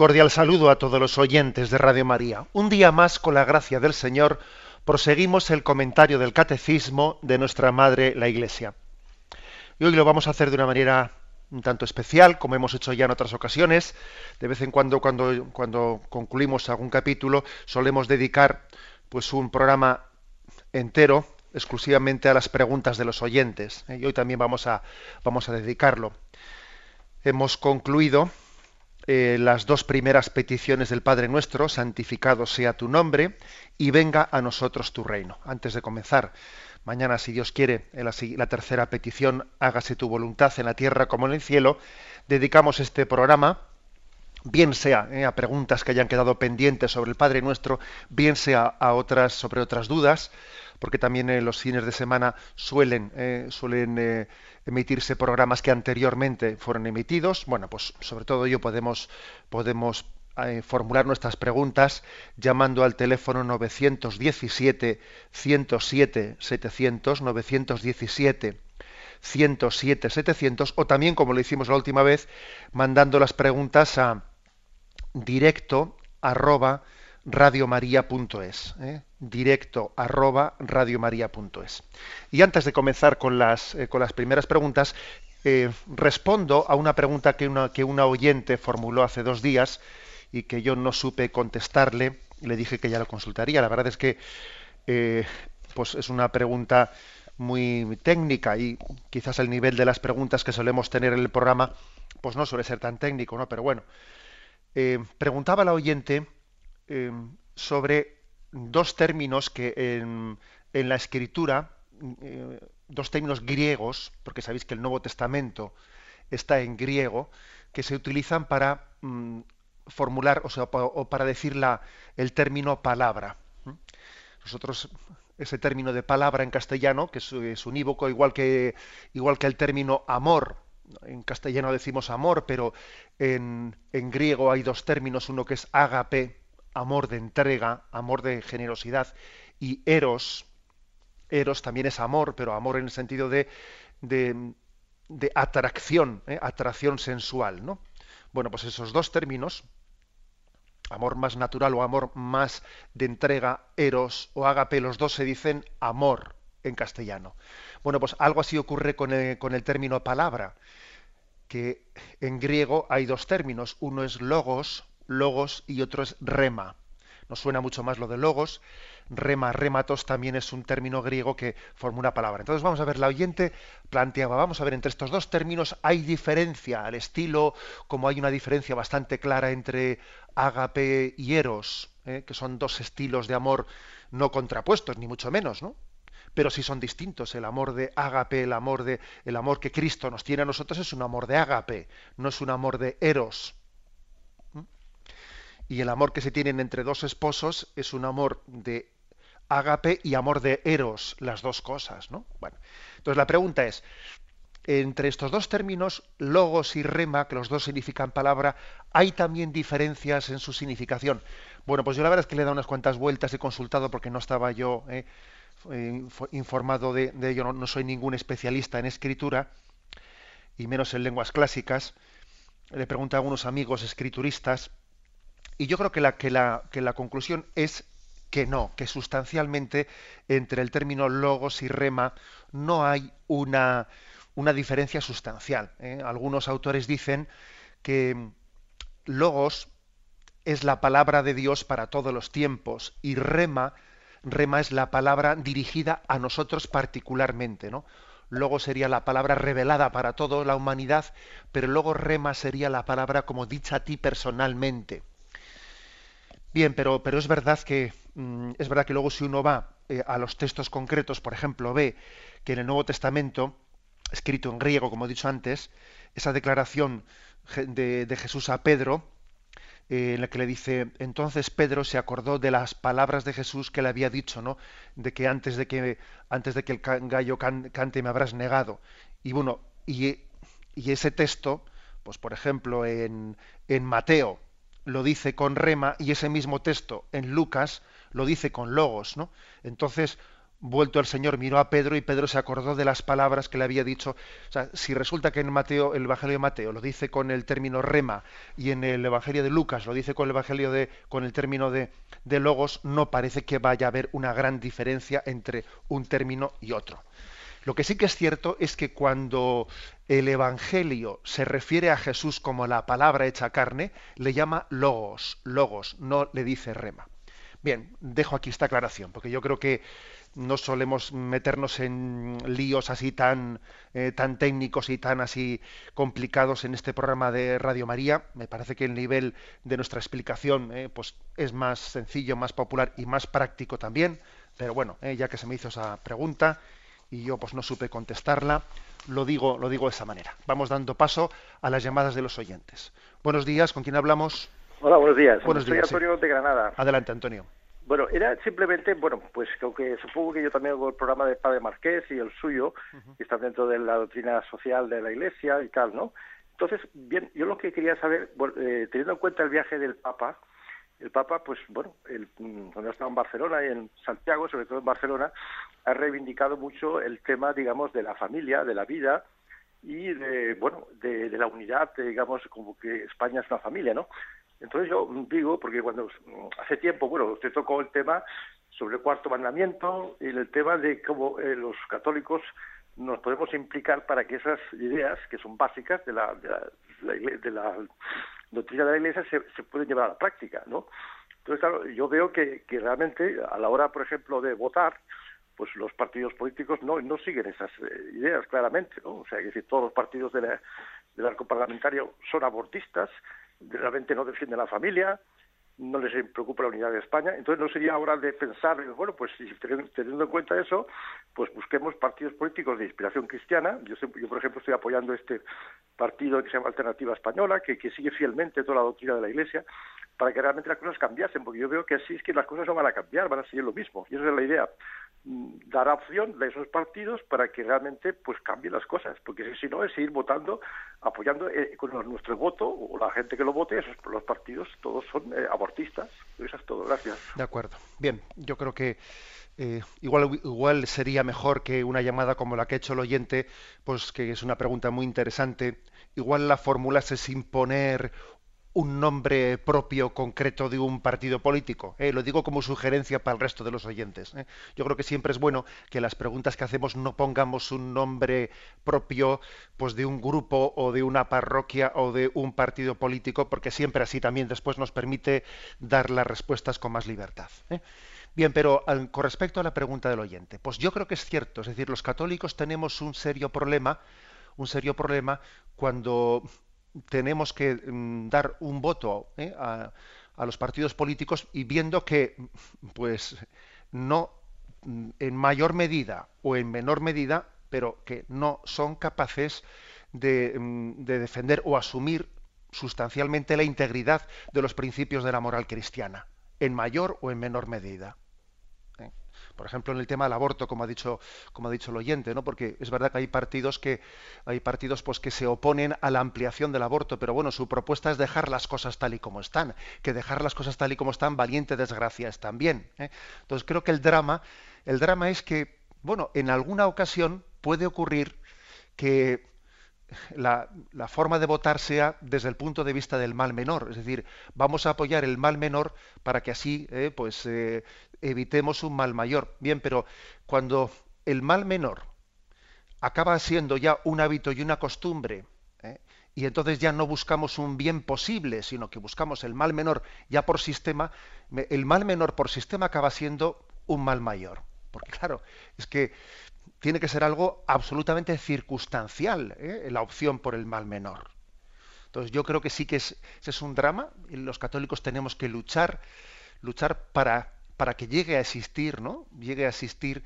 Cordial saludo a todos los oyentes de Radio María. Un día más, con la gracia del Señor, proseguimos el comentario del Catecismo de nuestra Madre, la Iglesia. Y hoy lo vamos a hacer de una manera un tanto especial, como hemos hecho ya en otras ocasiones. De vez en cuando, cuando, cuando concluimos algún capítulo, solemos dedicar pues un programa entero exclusivamente a las preguntas de los oyentes. ¿eh? Y hoy también vamos a, vamos a dedicarlo. Hemos concluido eh, las dos primeras peticiones del Padre Nuestro, santificado sea tu nombre y venga a nosotros tu reino. Antes de comenzar, mañana, si Dios quiere, en la, tercera petición, hágase tu voluntad en la tierra como en el cielo, dedicamos este programa, bien sea eh, a preguntas que hayan quedado pendientes sobre el Padre Nuestro, bien sea a otras sobre otras dudas, porque también en los fines de semana suelen, eh, suelen eh, emitirse programas que anteriormente fueron emitidos. Bueno, pues sobre todo ello podemos, podemos eh, formular nuestras preguntas llamando al teléfono 917 107 700 917 107 700 o también como lo hicimos la última vez mandando las preguntas a directo arroba radiomaria.es, ¿eh? directo arroba radiomaria.es. Y antes de comenzar con las, eh, con las primeras preguntas, eh, respondo a una pregunta que una, que una oyente formuló hace dos días y que yo no supe contestarle, le dije que ya lo consultaría. La verdad es que eh, pues es una pregunta muy técnica y quizás el nivel de las preguntas que solemos tener en el programa pues no suele ser tan técnico, ¿no? Pero bueno, preguntaba la oyente eh, sobre dos términos que en, la escritura, eh, dos términos griegos, porque sabéis que el Nuevo Testamento está en griego, que se utilizan para mm, formular, o sea, o para decir la, el término palabra. Nosotros ese término de palabra en castellano, que es, unívoco, igual que, igual que el término amor. En castellano decimos amor, pero en, en griego hay dos términos, uno que es ágape, amor de entrega, amor de generosidad, y eros, eros también es amor, pero amor en el sentido de, de, atracción, ¿eh? atracción sensual, ¿no? Bueno, pues esos dos términos, amor más natural o amor más de entrega, eros o ágape, los dos se dicen amor en castellano. Bueno, pues algo así ocurre con con el término palabra, que en griego hay dos términos, uno es logos, logos y otro es rema. Nos suena mucho más lo de logos, rema, rematos también es un término griego que forma una palabra. Entonces vamos a ver, la oyente planteaba, vamos a ver, entre estos dos términos hay diferencia al estilo, como hay una diferencia bastante clara entre ágape y eros, ¿eh? que son dos estilos de amor no contrapuestos, ni mucho menos, ¿no? Pero sí son distintos. El amor de ágape, el amor de, el amor que Cristo nos tiene a nosotros es un amor de ágape, no es un amor de eros. Y el amor que se tienen entre dos esposos es un amor de ágape y amor de eros, las dos cosas, ¿no? Bueno, entonces la pregunta es, entre estos dos términos, logos y rema, que los dos significan palabra, ¿hay también diferencias en su significación? Bueno, pues yo la verdad es que le he dado unas cuantas vueltas, he consultado porque no estaba yo eh, eh, info- informado de, ello, no, no soy ningún especialista en escritura, y menos en lenguas clásicas. Le pregunté a algunos amigos escrituristas, y yo creo que la, que la, que la conclusión es que no, que sustancialmente entre el término logos y rema no hay una, una diferencia sustancial. ¿eh? Algunos autores dicen que logos es la palabra de Dios para todos los tiempos y rema, rema es la palabra dirigida a nosotros particularmente, ¿no? Luego sería la palabra revelada para toda la humanidad, pero luego rema sería la palabra como dicha a ti personalmente. Bien, pero, pero es verdad que mm, es verdad que luego si uno va eh, a los textos concretos, por ejemplo, ve que en el Nuevo Testamento, escrito en griego, como he dicho antes, esa declaración de, de Jesús a Pedro, eh, en la que le dice, entonces Pedro se acordó de las palabras de Jesús que le había dicho, ¿no? De que antes de que antes de que el gallo cante me habrás negado. Y bueno, y, y ese texto, pues por ejemplo en, en Mateo lo dice con rema y ese mismo texto en Lucas lo dice con logos, ¿no? Entonces vuelto el Señor miró a Pedro y Pedro se acordó de las palabras que le había dicho. O sea, si resulta que en Mateo, el Evangelio de Mateo lo dice con el término rema y en el Evangelio de Lucas lo dice con el Evangelio de, con el término de, de logos, no parece que vaya a haber una gran diferencia entre un término y otro. Lo que sí que es cierto es que cuando el Evangelio se refiere a Jesús como la palabra hecha carne, le llama logos, logos, no le dice rema. Bien, dejo aquí esta aclaración, porque yo creo que no solemos meternos en líos así tan, eh, tan técnicos y tan así complicados en este programa de Radio María. Me parece que el nivel de nuestra explicación eh, pues es más sencillo, más popular y más práctico también. Pero bueno, eh, ya que se me hizo esa pregunta y yo pues no supe contestarla, lo digo, lo digo de esa manera. Vamos dando paso a las llamadas de los oyentes. Buenos días, ¿con quién hablamos? Hola, buenos días. Buenos Soy días, Antonio de Granada. Adelante, Antonio. Bueno, era simplemente, bueno, pues que supongo que yo también hago el programa de Padre Marqués y el suyo, que está dentro de la doctrina social de la Iglesia y tal, ¿no? Entonces, bien, yo lo que quería saber, eh, teniendo en cuenta el viaje del Papa, el Papa, pues bueno, el, cuando estaba en Barcelona y en Santiago, sobre todo en Barcelona, ha reivindicado mucho el tema, digamos, de la familia, de la vida y de, bueno, de, de la unidad, digamos, como que España es una familia, ¿no? Entonces yo digo, porque cuando hace tiempo, bueno, usted tocó el tema sobre el cuarto mandamiento y el tema de cómo eh, los católicos nos podemos implicar para que esas ideas, que son básicas de la, de la, de la, doctrina de la Iglesia, se, se, pueden llevar a la práctica, ¿no? Entonces, claro, yo veo que, que realmente a la hora, por ejemplo, de votar, pues los partidos políticos no, siguen esas eh, ideas claramente, ¿no? O sea, que decir, todos los partidos de la, del arco parlamentario son abortistas, realmente no defienden la familia, no les preocupa la unidad de España. Entonces no sería hora de pensar, bueno, pues si teniendo en cuenta eso, pues busquemos partidos políticos de inspiración cristiana. Yo, yo por ejemplo, estoy apoyando este partido que se llama Alternativa Española, que, que sigue fielmente toda la doctrina de la Iglesia, para que realmente las cosas cambiasen, porque yo veo que así es que las cosas no van a cambiar, van a seguir lo mismo. Y esa es la idea. Mm, dar opción a esos partidos para que realmente pues cambien las cosas, porque si no es seguir votando, apoyando eh, con nuestro voto o la gente que lo vote, esos los partidos todos son eh, abortistas. Eso es todo, gracias. De acuerdo. Bien, yo creo que eh, igual, igual sería mejor que una llamada como la que ha hecho el oyente, pues que es una pregunta muy interesante. Igual la fórmula es sin poner un nombre propio concreto de un partido político. ¿eh? Lo digo como sugerencia para el resto de los oyentes. ¿eh? Yo creo que siempre es bueno que las preguntas que hacemos no pongamos un nombre propio pues de un grupo o de una parroquia o de un partido político, porque siempre así también después nos permite dar las respuestas con más libertad. ¿eh? Bien, pero con respecto a la pregunta del oyente, pues yo creo que es cierto, es decir, los católicos tenemos un serio problema, un serio problema cuando tenemos que mm, dar un voto ¿eh? a, los partidos políticos y viendo que pues no mm, en mayor medida o en menor medida pero que no son capaces mm, de defender o asumir sustancialmente la integridad de los principios de la moral cristiana en mayor o en menor medida por ejemplo, en el tema del aborto, como ha dicho, como ha dicho el oyente, ¿no? Porque es verdad que hay partidos que hay partidos pues que se oponen a la ampliación del aborto, pero bueno, su propuesta es dejar las cosas tal y como están, que dejar las cosas tal y como están, valiente desgracia es también. ¿eh? Entonces creo que el drama, el drama es que, bueno, en alguna ocasión puede ocurrir que la, la, forma de votar sea desde el punto de vista del mal menor, es decir, vamos a apoyar el mal menor para que así eh, pues eh, evitemos un mal mayor. Bien, pero cuando el mal menor acaba siendo ya un hábito y una costumbre, eh, y entonces ya no buscamos un bien posible, sino que buscamos el mal menor ya por sistema, el mal menor por sistema acaba siendo un mal mayor. Porque claro, es que tiene que ser algo absolutamente circunstancial, ¿eh? la opción por el mal menor. Entonces yo creo que sí que es, ese es un drama y los católicos tenemos que luchar luchar para, para que llegue a existir, ¿no? Llegue a existir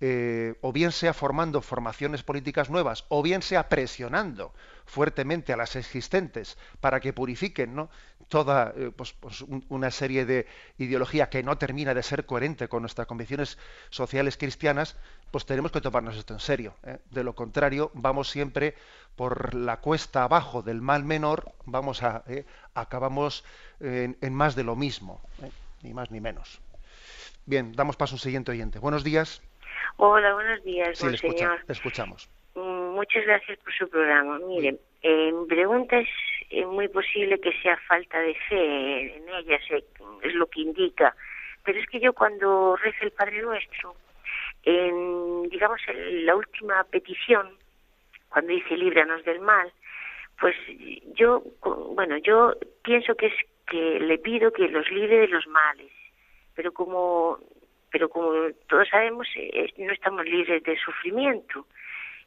eh, o bien sea formando formaciones políticas nuevas, o bien sea presionando fuertemente a las existentes para que purifiquen ¿no? toda eh, pues, pues una serie de ideología que no termina de ser coherente con nuestras convicciones sociales cristianas, pues tenemos que tomarnos esto en serio. ¿eh? De lo contrario, vamos siempre por la cuesta abajo del mal menor, vamos a acabamos en, en, más de lo mismo, ni más ni menos. Bien, damos paso a un siguiente oyente. Buenos días. Hola, buenos días, sí, monseñor. Le, escuchamos. Mm, muchas gracias por su programa. Mire, eh, mi pregunta es eh, muy posible que sea falta de fe en ella, es lo que indica. Pero es que yo cuando rezo el Padre Nuestro, en, digamos, en la última petición, cuando dice líbranos del mal, pues yo, bueno, yo pienso que es que le pido que los libre de los males, pero como pero como todos sabemos, eh, no estamos libres de sufrimiento.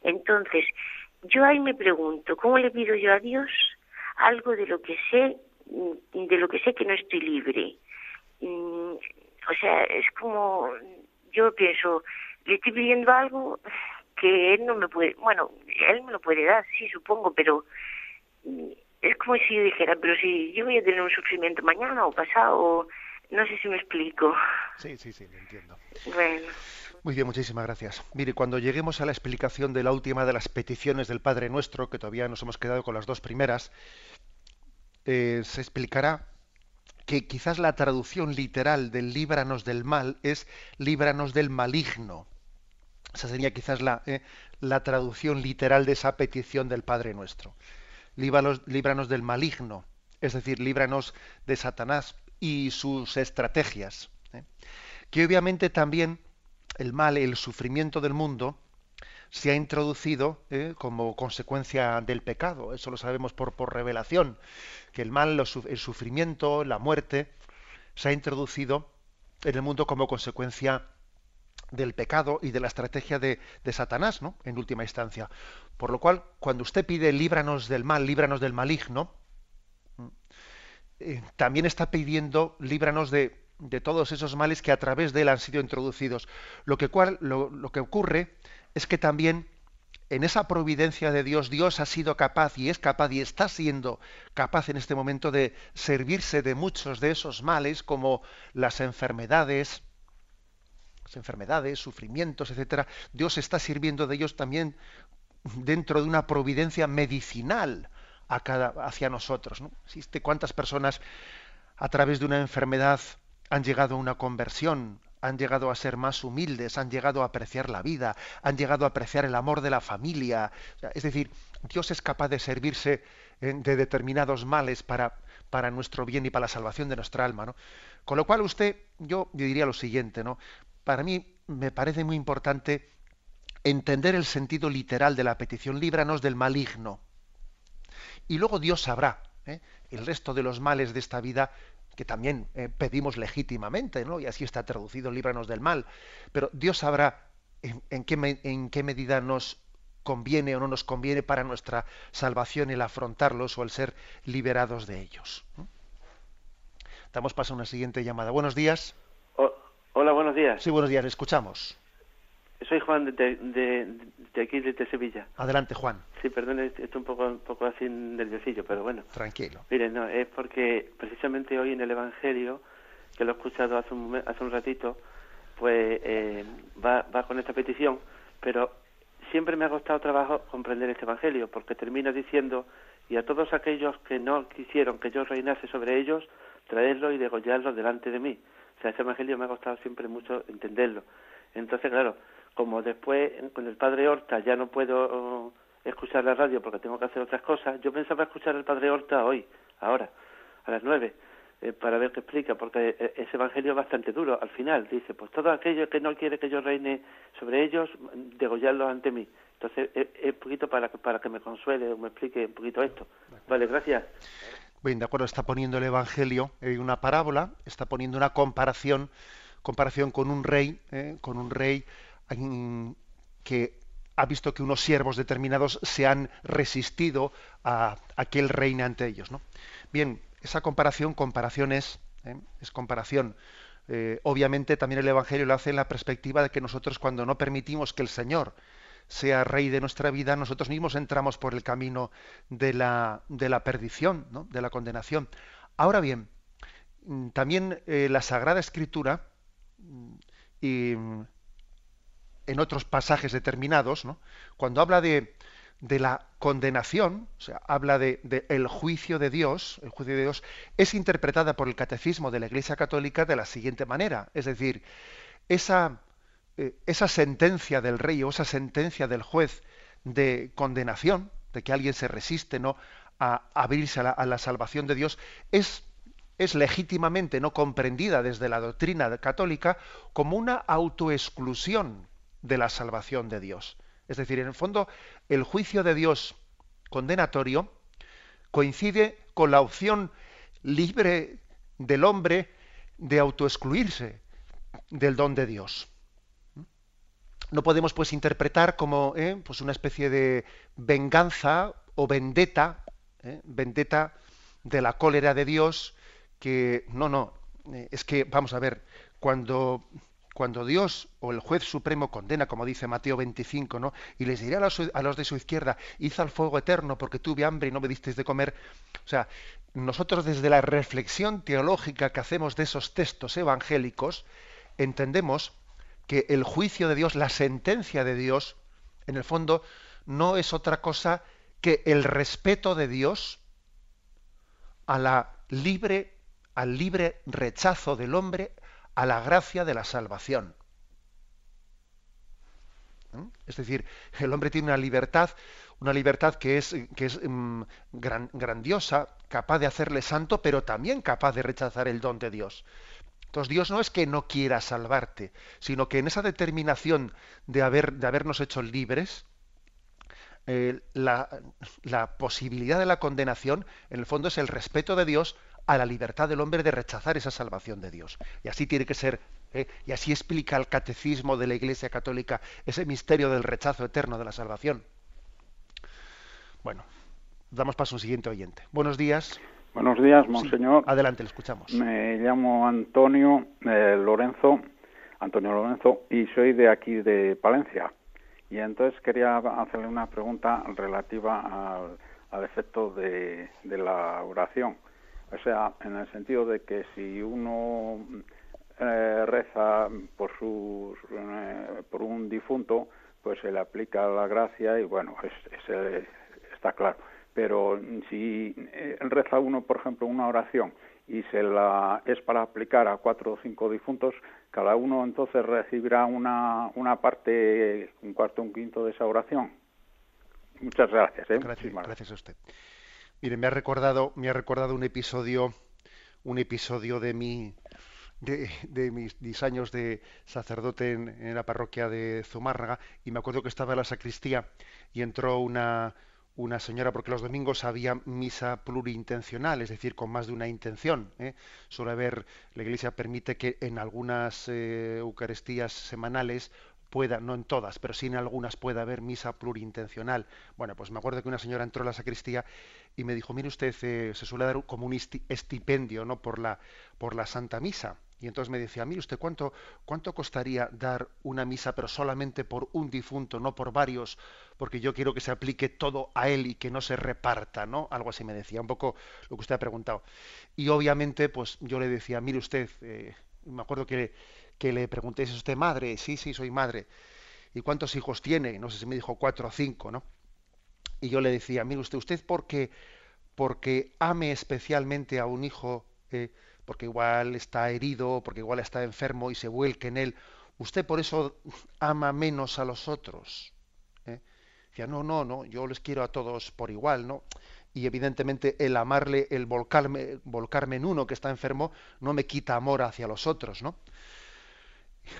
Entonces, yo ahí me pregunto, ¿cómo le pido yo a Dios algo de lo que sé, mm, de lo que sé que no estoy libre? Mm, o sea, es como, yo pienso, le estoy pidiendo algo que él no me puede, bueno, él me lo puede dar, sí, supongo, pero mm, es como si yo dijera, pero si yo voy a tener un sufrimiento mañana o pasado, no sé si me explico. Sí, sí, sí, lo entiendo. Bueno. Muy bien, muchísimas gracias. Mire, cuando lleguemos a la explicación de la última de las peticiones del Padre Nuestro, que todavía nos hemos quedado con las dos primeras, eh, se explicará que quizás la traducción literal del líbranos del mal es líbranos del maligno. Esa sería quizás la, eh, la traducción literal de esa petición del Padre Nuestro. Líbranos, líbranos del maligno, es decir, líbranos de Satanás, y sus estrategias. ¿eh? Que obviamente también el mal, el sufrimiento del mundo, se ha introducido ¿eh? como consecuencia del pecado. Eso lo sabemos por, por revelación, que el mal, el sufrimiento, la muerte, se ha introducido en el mundo como consecuencia del pecado y de la estrategia de, de, Satanás, ¿no? En última instancia. Por lo cual, cuando usted pide líbranos del mal, líbranos del maligno, eh, también está pidiendo líbranos de, de, todos esos males que a través de él han sido introducidos. Lo que, lo, que ocurre es que también en esa providencia de Dios, Dios ha sido capaz y es capaz y está siendo capaz en este momento de servirse de muchos de esos males, como las enfermedades, enfermedades, sufrimientos, etcétera. Dios está sirviendo de ellos también dentro de una providencia medicinal hacia nosotros. ¿no? ¿Existe cuántas personas a través de una enfermedad han llegado a una conversión, han llegado a ser más humildes, han llegado a apreciar la vida, han llegado a apreciar el amor de la familia. Es decir, Dios es capaz de servirse eh, de determinados males para, para nuestro bien y para la salvación de nuestra alma. ¿no? Con lo cual usted, yo diría lo siguiente, ¿no? Para mí me parece muy importante entender el sentido literal de la petición, líbranos del maligno y luego Dios sabrá ¿eh? el resto de los males de esta vida que también eh, pedimos legítimamente, ¿no? Y así está traducido, líbranos del mal. Pero Dios sabrá en, qué, en qué medida nos conviene o no nos conviene para nuestra salvación el afrontarlos o el ser liberados de ellos. Damos paso a una siguiente llamada. Buenos días. hola, buenos días. Sí, buenos días, escuchamos. Soy Juan de, de, de aquí, de Sevilla. Adelante, Juan. Sí, perdón, estoy un poco, un poco así nerviosillo, pero bueno. Tranquilo. Miren, no, es porque precisamente hoy en el Evangelio, que lo he escuchado hace un, hace un ratito, pues eh, va, va con esta petición, pero siempre me ha costado trabajo comprender este Evangelio, porque termina diciendo, y a todos aquellos que no quisieron que yo reinase sobre ellos, traerlo y degollarlo delante de mí. O sea, ese Evangelio me ha costado siempre mucho entenderlo. Entonces, claro, como después con el padre Horta ya no puedo escuchar la radio porque tengo que hacer otras cosas, yo pensaba escuchar al padre Horta hoy, ahora, a las nueve, eh, para ver qué explica, porque eh, ese evangelio es bastante duro. Al final dice, pues todo aquello que no quiere que yo reine sobre ellos, degollarlos ante mí. Entonces, es, un poquito para, para que me consuele o me explique un poquito esto. Vale, gracias. Bien, de acuerdo, está poniendo el Evangelio en una parábola, está poniendo una comparación, comparación con un rey, eh, con un rey que ha visto que unos siervos determinados se han resistido a, aquel reine ante ellos. ¿no? Bien, esa comparación, comparación es ¿eh? es comparación. Eh, obviamente también el Evangelio lo hace en la perspectiva de que nosotros cuando no permitimos que el Señor sea rey de nuestra vida, nosotros mismos entramos por el camino de la, de la perdición, ¿no? de la condenación. Ahora bien, mm, también eh, la Sagrada Escritura mm, y en otros pasajes determinados, cuando habla de, la condenación, o sea, habla de, el juicio de Dios, el juicio de Dios es interpretada por el catecismo de la Iglesia Católica de la siguiente manera, es decir, esa, eh, sentencia del rey o esa sentencia del juez de condenación, de que alguien se resiste ¿no? a abrirse a la, salvación de Dios, es legítimamente no comprendida desde la doctrina católica como una autoexclusión de la salvación de Dios. Es decir, en el fondo, el juicio de Dios condenatorio coincide con la opción libre del hombre de autoexcluirse del don de Dios. No podemos pues interpretar como eh, pues una especie de venganza o vendetta, eh, vendetta de la cólera de Dios, que no, no, eh, es que vamos a ver, cuando cuando Dios o el juez supremo condena, como dice Mateo 25, ¿no? y les dirá a los, de su izquierda, id al fuego eterno porque tuve hambre y no me disteis de comer. O sea, nosotros desde la reflexión teológica que hacemos de esos textos evangélicos, entendemos que el juicio de Dios, la sentencia de Dios, en el fondo, no es otra cosa que el respeto de Dios a la libre, al libre rechazo del hombre a la gracia de la salvación. ¿Mm? Es decir, el hombre tiene una libertad, una libertad que es, que es mm, grandiosa, capaz de hacerle santo, pero también capaz de rechazar el don de Dios. Entonces Dios no es que no quiera salvarte, sino que en esa determinación de, haber, de habernos hecho libres, eh, la, la posibilidad de la condenación, en el fondo, es el respeto de Dios a la libertad del hombre de rechazar esa salvación de Dios. Y así tiene que ser, ¿eh? y así explica el catecismo de la Iglesia Católica ese misterio del rechazo eterno de la salvación. Bueno, damos paso a un siguiente oyente. Buenos días. Buenos días, monseñor. adelante, le escuchamos. Me llamo Antonio eh, Lorenzo, Antonio Lorenzo, y soy de aquí de Palencia. Y entonces quería hacerle una pregunta relativa al, efecto de la oración. O sea, en el sentido de que si uno eh, reza por, su, eh, por un difunto, pues se le aplica la gracia y bueno, es, está claro. Pero si eh, reza uno, por ejemplo, una oración y se la es para aplicar a cuatro o cinco difuntos, cada uno entonces recibirá una, una parte, un cuarto, un quinto de esa oración. Muchas gracias. ¿eh? Gracias, gracias a usted. Mire, me ha recordado, me ha recordado un episodio, un episodio de mi, de, mis, años de sacerdote en, la parroquia de Zumárraga y me acuerdo que estaba en la sacristía y entró una, una señora, porque los domingos había misa plurintencional, es decir, con más de una intención. ¿eh? Suele haber, la Iglesia permite que en algunas eh, Eucaristías semanales pueda, no en todas, pero sí en algunas pueda haber misa plurintencional. Bueno, pues me acuerdo que una señora entró a la sacristía y me dijo, mire usted, eh, se suele dar como un estipendio ¿no? por, la, por la Santa Misa. Y entonces me decía, mire usted, ¿cuánto, ¿cuánto costaría dar una misa, pero solamente por un difunto, no por varios? Porque yo quiero que se aplique todo a él y que no se reparta, ¿no? Algo así me decía, un poco lo que usted ha preguntado. Y obviamente, pues yo le decía, mire usted, eh, me acuerdo que que le pregunté, ¿es usted madre? Sí, sí, soy madre. ¿Y cuántos hijos tiene? No sé si me dijo cuatro o cinco, ¿no? Y yo le decía, mire usted, usted porque, porque ame especialmente a un hijo, eh, porque igual está herido, porque igual está enfermo y se vuelque en él, usted por eso ama menos a los otros. ¿eh? Decía, no, no, no, yo les quiero a todos por igual, ¿no? Y evidentemente el amarle, el volcarme, volcarme en uno que está enfermo, no me quita amor hacia los otros, ¿no?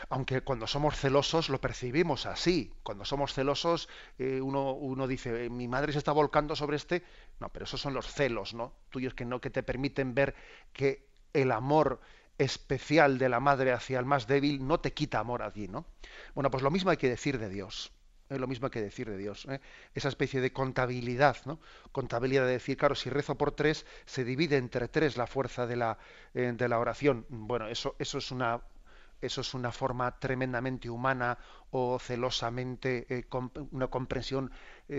Aunque cuando somos celosos lo percibimos así. Cuando somos celosos, eh, uno, dice, eh, mi madre se está volcando sobre este. No, pero esos son los celos, ¿no? Tuyos que no, que te permiten ver que el amor especial de la madre hacia el más débil no te quita amor allí, ¿no? Bueno, pues lo mismo hay que decir de Dios. es lo mismo que decir de Dios. ¿eh? Esa especie de contabilidad, ¿no? Contabilidad de decir, claro, si rezo por tres, se divide entre tres la fuerza de la, eh, de la oración. Bueno, eso, eso es una eso es una forma tremendamente humana o celosamente eh, una comprensión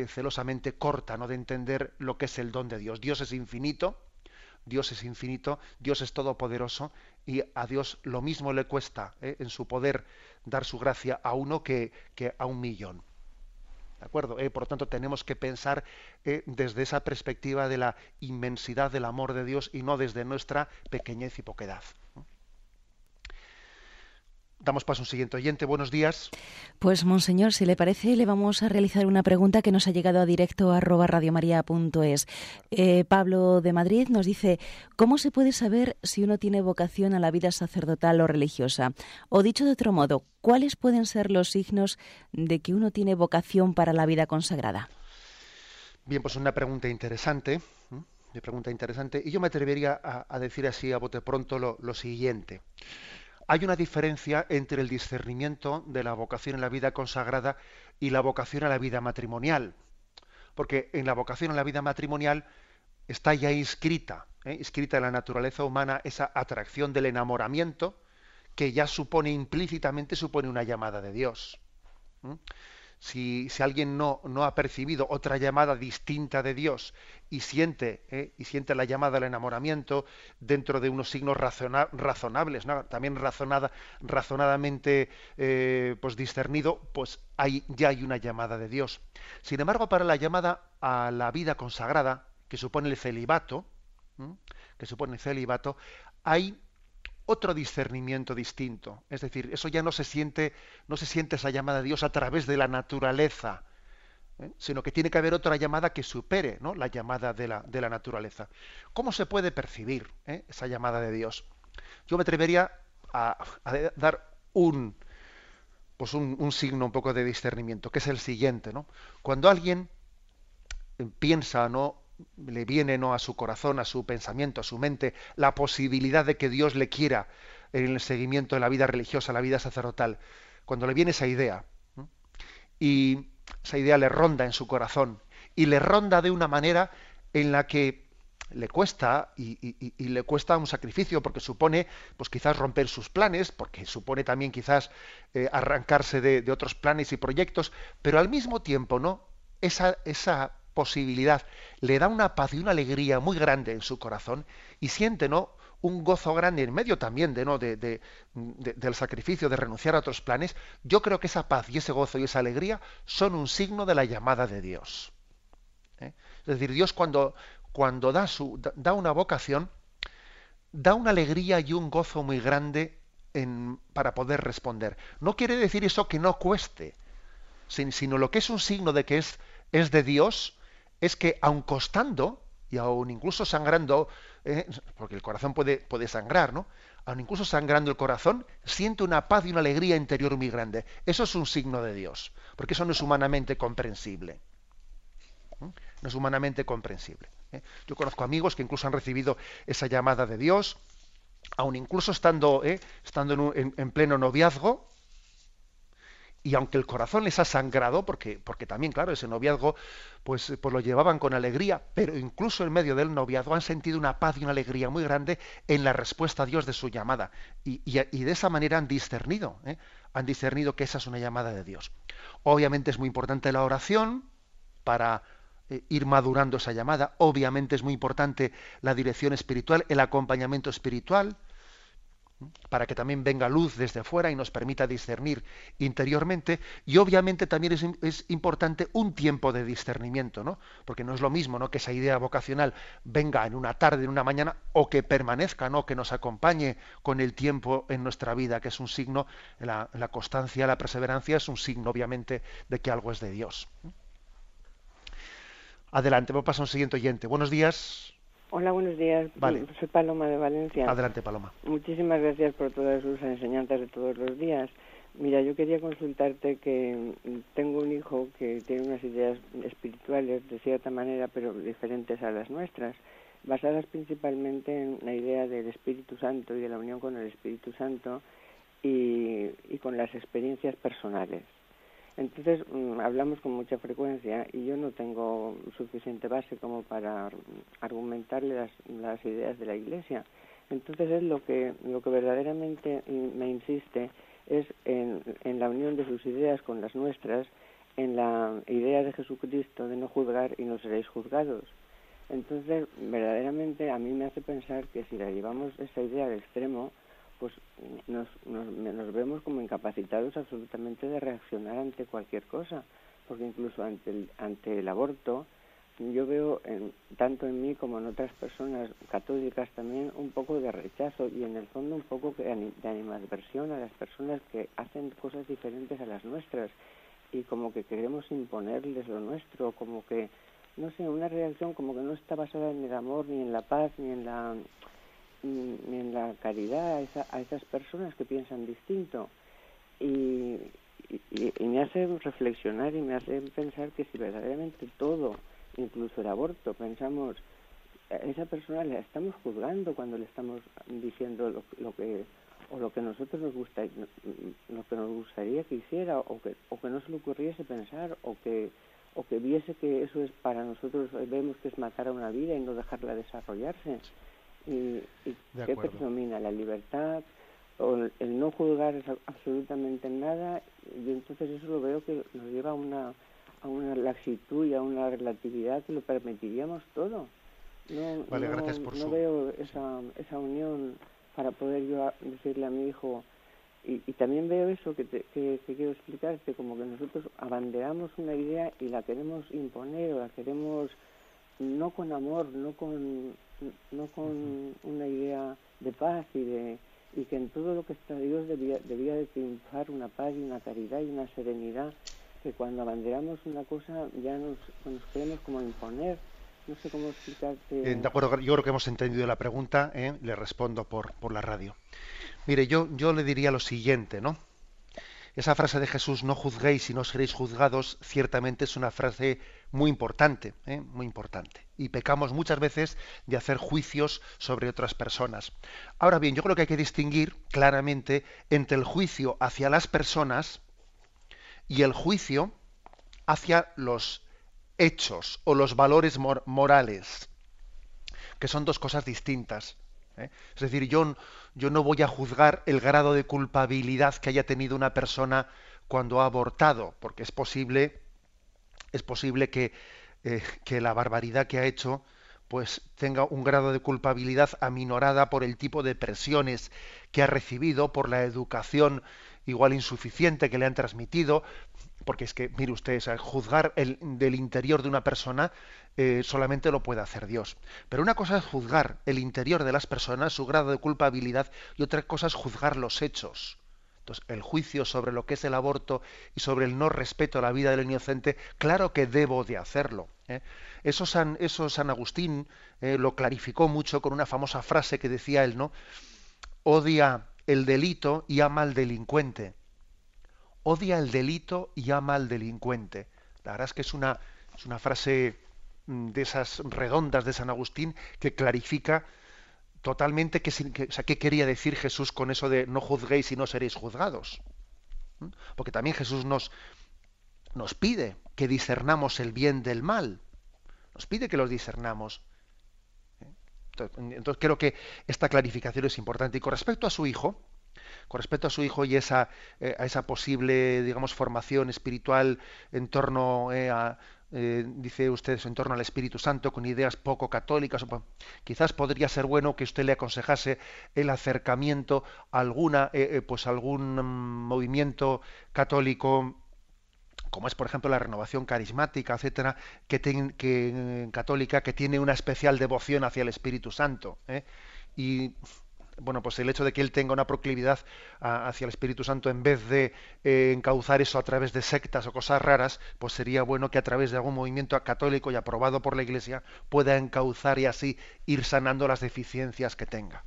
celosamente corta no de entender lo que es el don de Dios Dios es infinito Dios es infinito Dios es todopoderoso y a Dios lo mismo le cuesta en su poder dar su gracia a uno que, que a un millón ¿De acuerdo? Eh, por lo tanto, tenemos que pensar eh, desde esa perspectiva de la inmensidad del amor de Dios y no desde nuestra pequeñez y poquedad. Damos paso a un siguiente oyente. Buenos días. Pues, Monseñor, si le parece, le vamos a realizar una pregunta que nos ha llegado a directo a radiomaria.es. Eh, Pablo de Madrid nos dice, ¿cómo se puede saber si uno tiene vocación a la vida sacerdotal o religiosa? O dicho de otro modo, ¿cuáles pueden ser los signos de que uno tiene vocación para la vida consagrada? Bien, pues una pregunta interesante. Una pregunta interesante. Y yo me atrevería a, decir así a bote pronto lo siguiente hay una diferencia entre el discernimiento de la vocación en la vida consagrada y la vocación a la vida matrimonial. Porque en la vocación a la vida matrimonial está ya inscrita, ¿eh? inscrita en la naturaleza humana esa atracción del enamoramiento que ya supone implícitamente supone una llamada de Dios si, alguien no, no, ha percibido otra llamada distinta de Dios y siente, ¿eh? y siente la llamada al enamoramiento dentro de unos signos razonables, también razonada, razonadamente eh, pues discernido, pues hay, ya hay una llamada de Dios. Sin embargo, para la llamada a la vida consagrada, que supone el celibato, que supone el celibato, hay otro discernimiento distinto. Es decir, eso ya no se siente, no se siente esa llamada de Dios a través de la naturaleza, ¿eh? sino que tiene que haber otra llamada que supere ¿no? la llamada de la, de la, naturaleza. ¿Cómo se puede percibir ¿eh? esa llamada de Dios? Yo me atrevería a, dar un, pues un, un, signo un poco de discernimiento, que es el siguiente. ¿no? Cuando alguien piensa ¿no? Le viene ¿no? a su corazón, a su pensamiento, a su mente, la posibilidad de que Dios le quiera en el seguimiento de la vida religiosa, la vida sacerdotal, cuando le viene esa idea, y esa idea le ronda en su corazón, y le ronda de una manera en la que le cuesta y, le cuesta un sacrificio porque supone pues quizás romper sus planes porque supone también quizás eh, arrancarse de, de, otros planes y proyectos pero al mismo tiempo no esa, esa posibilidad le da una paz y una alegría muy grande en su corazón y siente no un gozo grande en medio también de no de, del sacrificio de renunciar a otros planes. Yo creo que esa paz y ese gozo y esa alegría son un signo de la llamada de Dios ¿eh? es decir Dios cuando cuando da su da una vocación da una alegría y un gozo muy grande en, para poder responder. No quiere decir eso que no cueste sino lo que es un signo de que es es de Dios es que aun costando y aun incluso sangrando, eh, porque el corazón puede, puede sangrar, ¿no? Aun incluso sangrando el corazón, siente una paz y una alegría interior muy grande. Eso es un signo de Dios, porque eso no es humanamente comprensible. ¿Mm? No es humanamente comprensible. ¿eh? Yo conozco amigos que incluso han recibido esa llamada de Dios, aun incluso estando, ¿eh? estando en pleno noviazgo, y aunque el corazón les ha sangrado, porque, porque también, claro, ese noviazgo, pues, pues lo llevaban con alegría, pero incluso en medio del noviazgo han sentido una paz y una alegría muy grande en la respuesta a Dios de su llamada. Y, de esa manera han discernido, ¿eh? han discernido que esa es una llamada de Dios. Obviamente es muy importante la oración para eh, ir madurando esa llamada. Obviamente es muy importante la dirección espiritual, el acompañamiento espiritual para que también venga luz desde fuera y nos permita discernir interiormente. Y obviamente también es, importante un tiempo de discernimiento, ¿no? Porque no es lo mismo, ¿no? Que esa idea vocacional venga en una tarde, en una mañana, o que permanezca, ¿no? Que nos acompañe con el tiempo en nuestra vida, que es un signo, la, la constancia, la perseverancia es un signo, obviamente, de que algo es de Dios. Adelante, vamos a pasar a un siguiente oyente. Buenos días. Hola, buenos días. Soy Paloma de Valencia. Adelante, Paloma. Muchísimas gracias por todas sus enseñanzas de todos los días. Mira, yo quería consultarte que tengo un hijo que tiene unas ideas espirituales de cierta manera, pero diferentes a las nuestras, basadas principalmente en la idea del Espíritu Santo y de la unión con el Espíritu Santo y, y con las experiencias personales. Entonces mm, hablamos con mucha frecuencia y yo no tengo suficiente base como para argumentarle las, las ideas de la Iglesia. Entonces es lo que, lo que verdaderamente me insiste es en, en la unión de sus ideas con las nuestras, en la idea de Jesucristo de no juzgar y no seréis juzgados. Entonces, verdaderamente a mí me hace pensar que si la llevamos esa idea al extremo, pues nos, nos, vemos como incapacitados absolutamente de reaccionar ante cualquier cosa, porque incluso ante el, ante el aborto, yo veo en, tanto en mí como en otras personas católicas también un poco de rechazo y en el fondo un poco de animadversión a las personas que hacen cosas diferentes a las nuestras y como que queremos imponerles lo nuestro, como que, no sé, una reacción como que no está basada en el amor, ni en la paz, ni en la, en la caridad a, esa, a esas personas que piensan distinto. Y, me hace reflexionar y me hace pensar que si verdaderamente todo, incluso el aborto, pensamos, esa persona la estamos juzgando cuando le estamos diciendo lo, lo que o lo que nosotros nos gusta lo que nos gustaría que hiciera o que o que no se le ocurriese pensar o que o que viese que eso es para nosotros vemos que es matar a una vida y no dejarla desarrollarse y, y qué predomina la libertad o el, no juzgar absolutamente nada y entonces eso lo veo que nos lleva a una a una laxitud y a una relatividad que lo permitiríamos todo. No, no, veo esa esa unión para poder yo decirle a mi hijo, y, también veo eso que, que, quiero explicarte, como que nosotros abanderamos una idea y la queremos imponer o la queremos no con amor, no con, no con una idea de paz y de y que en todo lo que está Dios debía, debía de triunfar una paz y una caridad y una serenidad que cuando abanderamos una cosa ya nos, nos queremos como imponer no sé cómo explicarte. Eh, de acuerdo, yo creo que hemos entendido la pregunta, ¿eh? le respondo por, por la radio. Mire, yo, yo le diría lo siguiente, ¿no? Esa frase de Jesús, no juzguéis y no seréis juzgados, ciertamente es una frase muy importante, ¿eh? muy importante. Y pecamos muchas veces de hacer juicios sobre otras personas. Ahora bien, yo creo que hay que distinguir claramente entre el juicio hacia las personas y el juicio hacia los hechos o los valores morales, que son dos cosas distintas. ¿Eh? Es decir, yo, yo no voy a juzgar el grado de culpabilidad que haya tenido una persona cuando ha abortado, porque es posible, es posible que, eh, que la barbaridad que ha hecho pues tenga un grado de culpabilidad aminorada por el tipo de presiones que ha recibido, por la educación igual insuficiente que le han transmitido, porque es que, mire usted, juzgar el, del interior de una persona eh, solamente lo puede hacer Dios. Pero una cosa es juzgar el interior de las personas, su grado de culpabilidad, y otra cosa es juzgar los hechos. Entonces, el juicio sobre lo que es el aborto y sobre el no respeto a la vida del inocente, claro que debo de hacerlo. ¿eh? Eso, San, eso San Agustín eh, lo clarificó mucho con una famosa frase que decía él, ¿no? Odia el delito y ama al delincuente odia el delito y ama al delincuente. La verdad es que es una, es una frase mm, de esas redondas de San Agustín que clarifica totalmente qué, qué quería decir Jesús con eso de no juzguéis y no seréis juzgados. Porque también Jesús nos, nos pide que discernamos el bien del mal. Nos pide que los discernamos. ¿Eh? Entonces creo que esta clarificación es importante. Y con respecto a su hijo, con respecto a su hijo y esa, eh, a esa posible, digamos, formación espiritual en torno eh, a, eh, dice usted, en torno al Espíritu Santo, con ideas poco católicas. quizás podría ser bueno que usted le aconsejase el acercamiento a alguna, pues algún movimiento católico como es por ejemplo la renovación carismática, etcétera, que, que católica que tiene una especial devoción hacia el Espíritu Santo. Y bueno, pues el hecho de que él tenga una proclividad hacia el Espíritu Santo en vez de eh, encauzar eso a través de sectas o cosas raras, pues sería bueno que a través de algún movimiento católico y aprobado por la Iglesia pueda encauzar y así ir sanando las deficiencias que tenga.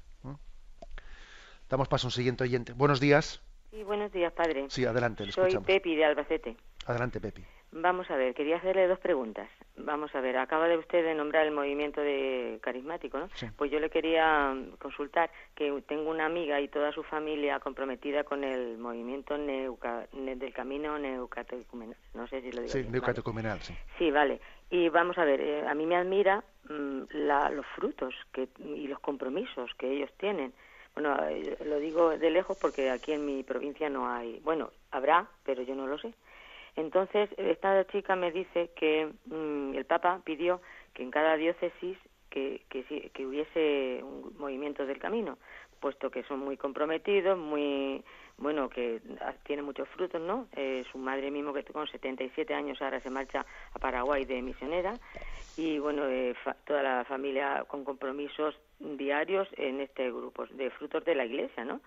Damos paso a un siguiente oyente. Buenos días. Sí, buenos días, padre. Sí, adelante. Soy Pepi de Albacete. Adelante, Pepi. Vamos a ver, quería hacerle dos preguntas. Vamos a ver, acaba de usted de nombrar el movimiento de carismático, ¿no? Pues yo le quería consultar que tengo una amiga y toda su familia comprometida con el movimiento del camino neucatecumenal. No sé si lo digo. Sí, neucatecumenal, sí. Sí, vale. Y vamos a ver, eh, a mí me admira mm, los frutos que, y los compromisos que ellos tienen. Bueno, eh, lo digo de lejos porque aquí en mi provincia no hay. Bueno, habrá, pero yo no lo sé. Entonces, esta chica me dice que mm, el Papa pidió que en cada diócesis que, que, que, hubiese un movimiento del camino, puesto que son muy comprometidos, muy, bueno, que tiene muchos frutos, ¿no? Eh, su madre mismo, que con 77 años ahora se marcha a Paraguay de misionera, y bueno, eh, toda la familia con compromisos diarios en este grupo de frutos de la iglesia, ¿no?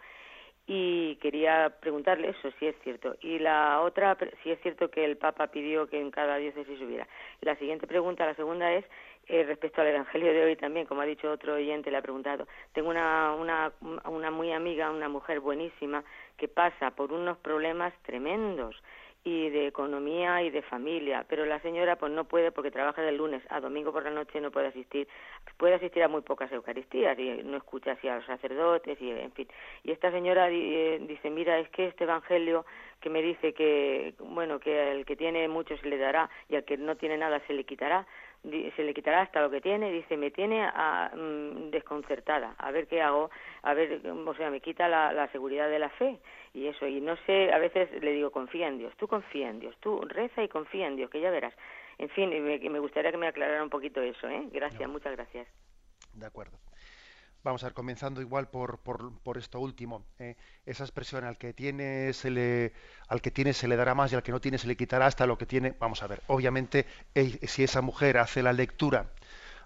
Y quería preguntarle eso, si es cierto. Y la otra, si es cierto que el Papa pidió que en cada diócesis hubiera. La siguiente pregunta, la segunda es eh, respecto al Evangelio de hoy también, como ha dicho otro oyente, le ha preguntado. Tengo una, una, una muy amiga, una mujer buenísima, que pasa por unos problemas tremendos y de economía y de familia, pero la señora pues no puede porque trabaja de lunes a domingo por la noche no puede asistir, puede asistir a muy pocas eucaristías y no escucha así a los sacerdotes y en fin. Y esta señora eh, dice, mira, es que este evangelio que me dice que bueno, que al que tiene mucho se le dará y al que no tiene nada se le quitará, se le quitará hasta lo que tiene, dice, me tiene a, mm, desconcertada, a ver qué hago, a ver, o sea, me quita la, la, seguridad de la fe y eso, y no sé, a veces le digo, confía en Dios, tú confía en Dios, tú reza y confía en Dios, que ya verás. En fin, me, me gustaría que me aclarara un poquito eso, ¿eh? Gracias, muchas gracias. De acuerdo. Vamos a ver, comenzando igual por, por, esto último. ¿eh? esa expresión al que tiene se le al que tiene se le dará más y al que no tiene se le quitará hasta lo que tiene. Vamos a ver, obviamente, si esa mujer hace la lectura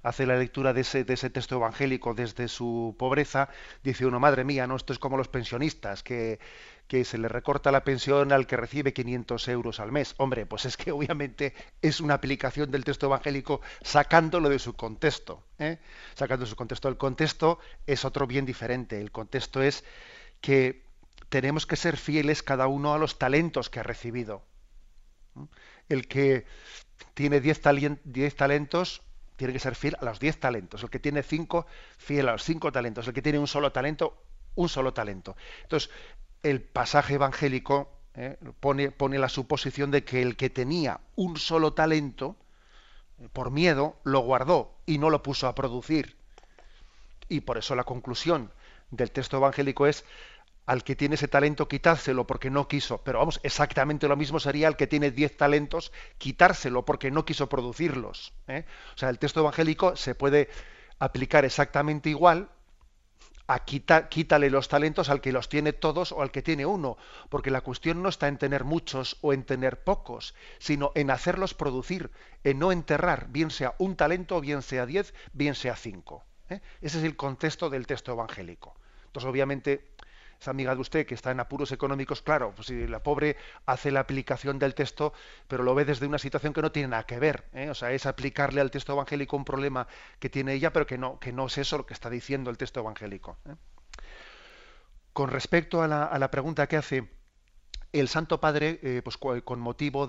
hace la lectura de ese, de ese texto evangélico desde su pobreza, dice uno, madre mía, no, esto es como los pensionistas, que, que se le recorta la pensión al que recibe 500 euros al mes. Hombre, pues es que obviamente es una aplicación del texto evangélico sacándolo de su contexto. ¿eh? Sacando de su contexto. El contexto es otro bien diferente. El contexto es que tenemos que ser fieles cada uno a los talentos que ha recibido. El que tiene 10 talentos tiene que ser fiel a los 10 talentos. El que tiene 5, fiel a los 5 talentos. El que tiene un solo talento, un solo talento. Entonces, el pasaje evangélico eh, pone, la suposición de que el que tenía un solo talento, eh, por miedo, lo guardó y no lo puso a producir. Y por eso la conclusión del texto evangélico es al que tiene ese talento quitárselo porque no quiso. Pero vamos, exactamente lo mismo sería al que tiene diez talentos quitárselo porque no quiso producirlos. ¿eh? O sea, el texto evangélico se puede aplicar exactamente igual a quítale los talentos al que los tiene todos o al que tiene uno, porque la cuestión no está en tener muchos o en tener pocos, sino en hacerlos producir, en no enterrar, bien sea un talento, bien sea diez, bien sea cinco. ¿eh? Ese es el contexto del texto evangélico. Entonces, obviamente, esa amiga de usted que está en apuros económicos, claro, pues si la pobre hace la aplicación del texto, pero lo ve desde una situación que no tiene nada que ver. ¿eh? O sea, es aplicarle al texto evangélico un problema que tiene ella, pero que no, que no es eso lo que está diciendo el texto evangélico. ¿eh? Con respecto a la, a la pregunta que hace el Santo Padre, eh, pues, con motivo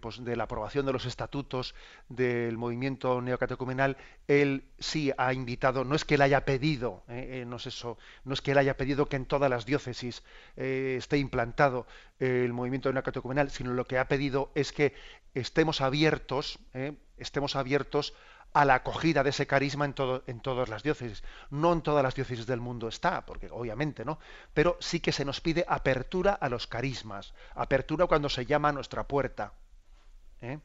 pues, de, la aprobación de los estatutos del movimiento neocatecumenal, él sí ha invitado, no es que él haya pedido, eh, eh, no es eso, no es que él haya pedido que en todas las diócesis esté implantado el movimiento neocatecumenal, sino lo que ha pedido es que estemos abiertos, estemos abiertos a la acogida de ese carisma en, todo, en todas las diócesis. No en todas las diócesis del mundo está, porque obviamente no, pero sí que se nos pide apertura a los carismas, apertura cuando se llama a nuestra puerta. ¿eh?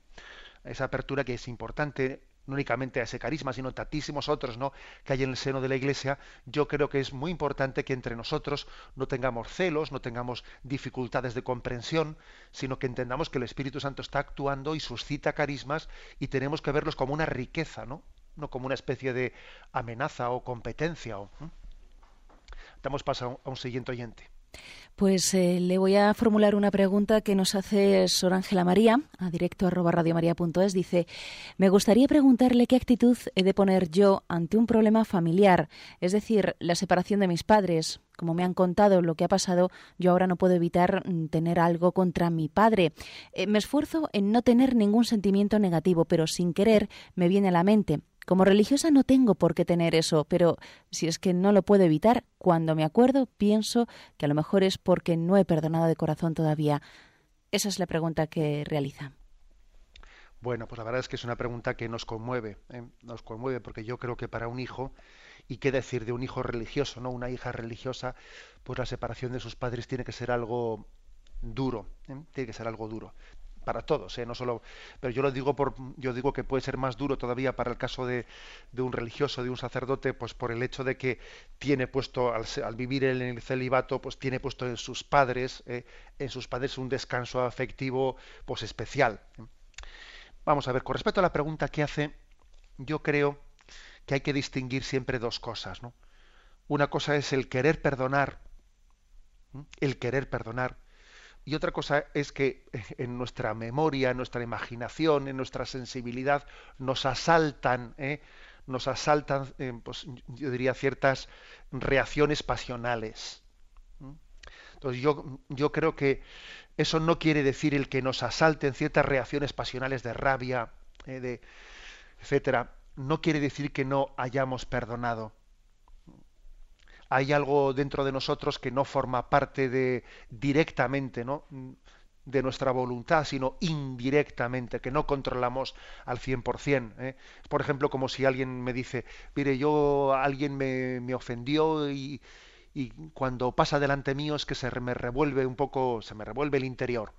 Esa apertura que es importante no únicamente a ese carisma, sino tantísimos otros ¿no? que hay en el seno de la Iglesia, yo creo que es muy importante que entre nosotros no tengamos celos, no tengamos dificultades de comprensión, sino que entendamos que el Espíritu Santo está actuando y suscita carismas y tenemos que verlos como una riqueza, no, no como una especie de amenaza o competencia. Damos paso a un siguiente oyente. Pues eh, le voy a formular una pregunta que nos hace Sor Ángela María, a directo arroba radiomaria.es. Dice, me gustaría preguntarle qué actitud he de poner yo ante un problema familiar, es decir, la separación de mis padres. Como me han contado lo que ha pasado, yo ahora no puedo evitar mm, tener algo contra mi padre. Eh, me esfuerzo en no tener ningún sentimiento negativo, pero sin querer me viene a la mente. Como religiosa no tengo por qué tener eso, pero si es que no lo puedo evitar, cuando me acuerdo pienso que a lo mejor es porque no he perdonado de corazón todavía. Esa es la pregunta que realiza. Bueno, pues la verdad es que es una pregunta que nos conmueve, ¿eh? nos conmueve porque yo creo que para un hijo, y qué decir de un hijo religioso, no una hija religiosa, pues la separación de sus padres tiene que ser algo duro, ¿eh? tiene que ser algo duro para todos, ¿eh? no solo, pero yo lo digo por, yo digo que puede ser más duro todavía para el caso de, de un religioso, de un sacerdote, pues por el hecho de que tiene puesto al, vivir en el celibato, pues tiene puesto en sus padres, ¿eh? en sus padres un descanso afectivo, pues especial. Vamos a ver, con respecto a la pregunta que hace, yo creo que hay que distinguir siempre dos cosas, ¿no? Una cosa es el querer perdonar, el querer perdonar, y otra cosa es que en nuestra memoria, en nuestra imaginación, en nuestra sensibilidad, nos asaltan, ¿eh? nos asaltan, eh, pues, yo diría, ciertas reacciones pasionales. Entonces yo, yo creo que eso no quiere decir el que nos asalten ciertas reacciones pasionales de rabia, eh, de etcétera. No quiere decir que no hayamos perdonado. Hay algo dentro de nosotros que no forma parte de directamente, ¿no? de nuestra voluntad, sino indirectamente, que no controlamos al 100%. ¿eh? Por ejemplo, como si alguien me dice, mire, yo, alguien me, me ofendió y, y cuando pasa delante mío es que se me revuelve un poco, se me revuelve el interior.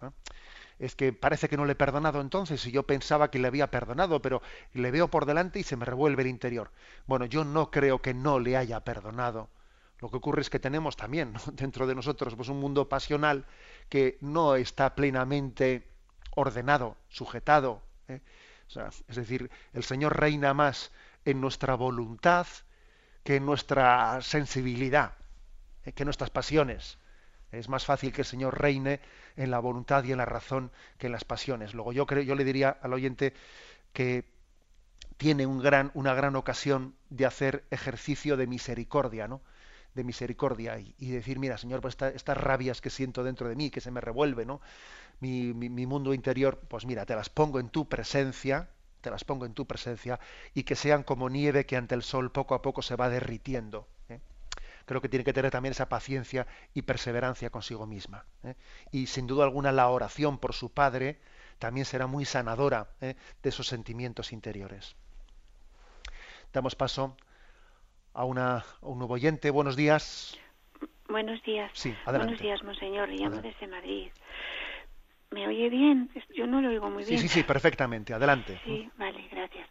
Es que parece que no le he perdonado entonces y yo pensaba que le había perdonado, pero le veo por delante y se me revuelve el interior. Bueno, yo no creo que no le haya perdonado. Lo que ocurre es que tenemos también dentro de nosotros pues, un mundo pasional que no está plenamente ordenado, sujetado. ¿eh? es decir, el Señor reina más en nuestra voluntad que en nuestra sensibilidad. Eh, que nuestras pasiones. Es más fácil que el Señor reine en la voluntad y en la razón que en las pasiones. Luego yo creo, yo le diría al oyente que tiene una gran ocasión de hacer ejercicio de misericordia, ¿no? de misericordia y, decir, mira, Señor, pues estas rabias que siento dentro de mí, que se me revuelve, ¿no? Mi, mi, mundo interior, pues mira, te las pongo en tu presencia, te las pongo en tu presencia y que sean como nieve que ante el sol poco a poco se va derritiendo creo que tiene que tener también esa paciencia y perseverancia consigo misma. ¿eh? Y sin duda alguna la oración por su padre también será muy sanadora ¿eh? de esos sentimientos interiores. Damos paso a, una, un nuevo oyente. Buenos días. Buenos días. Sí, adelante. Buenos días, monseñor. Le llamo desde Madrid. ¿Me oye bien? Yo no lo oigo muy bien. Sí, sí, sí, perfectamente. Adelante. Sí, vale, gracias.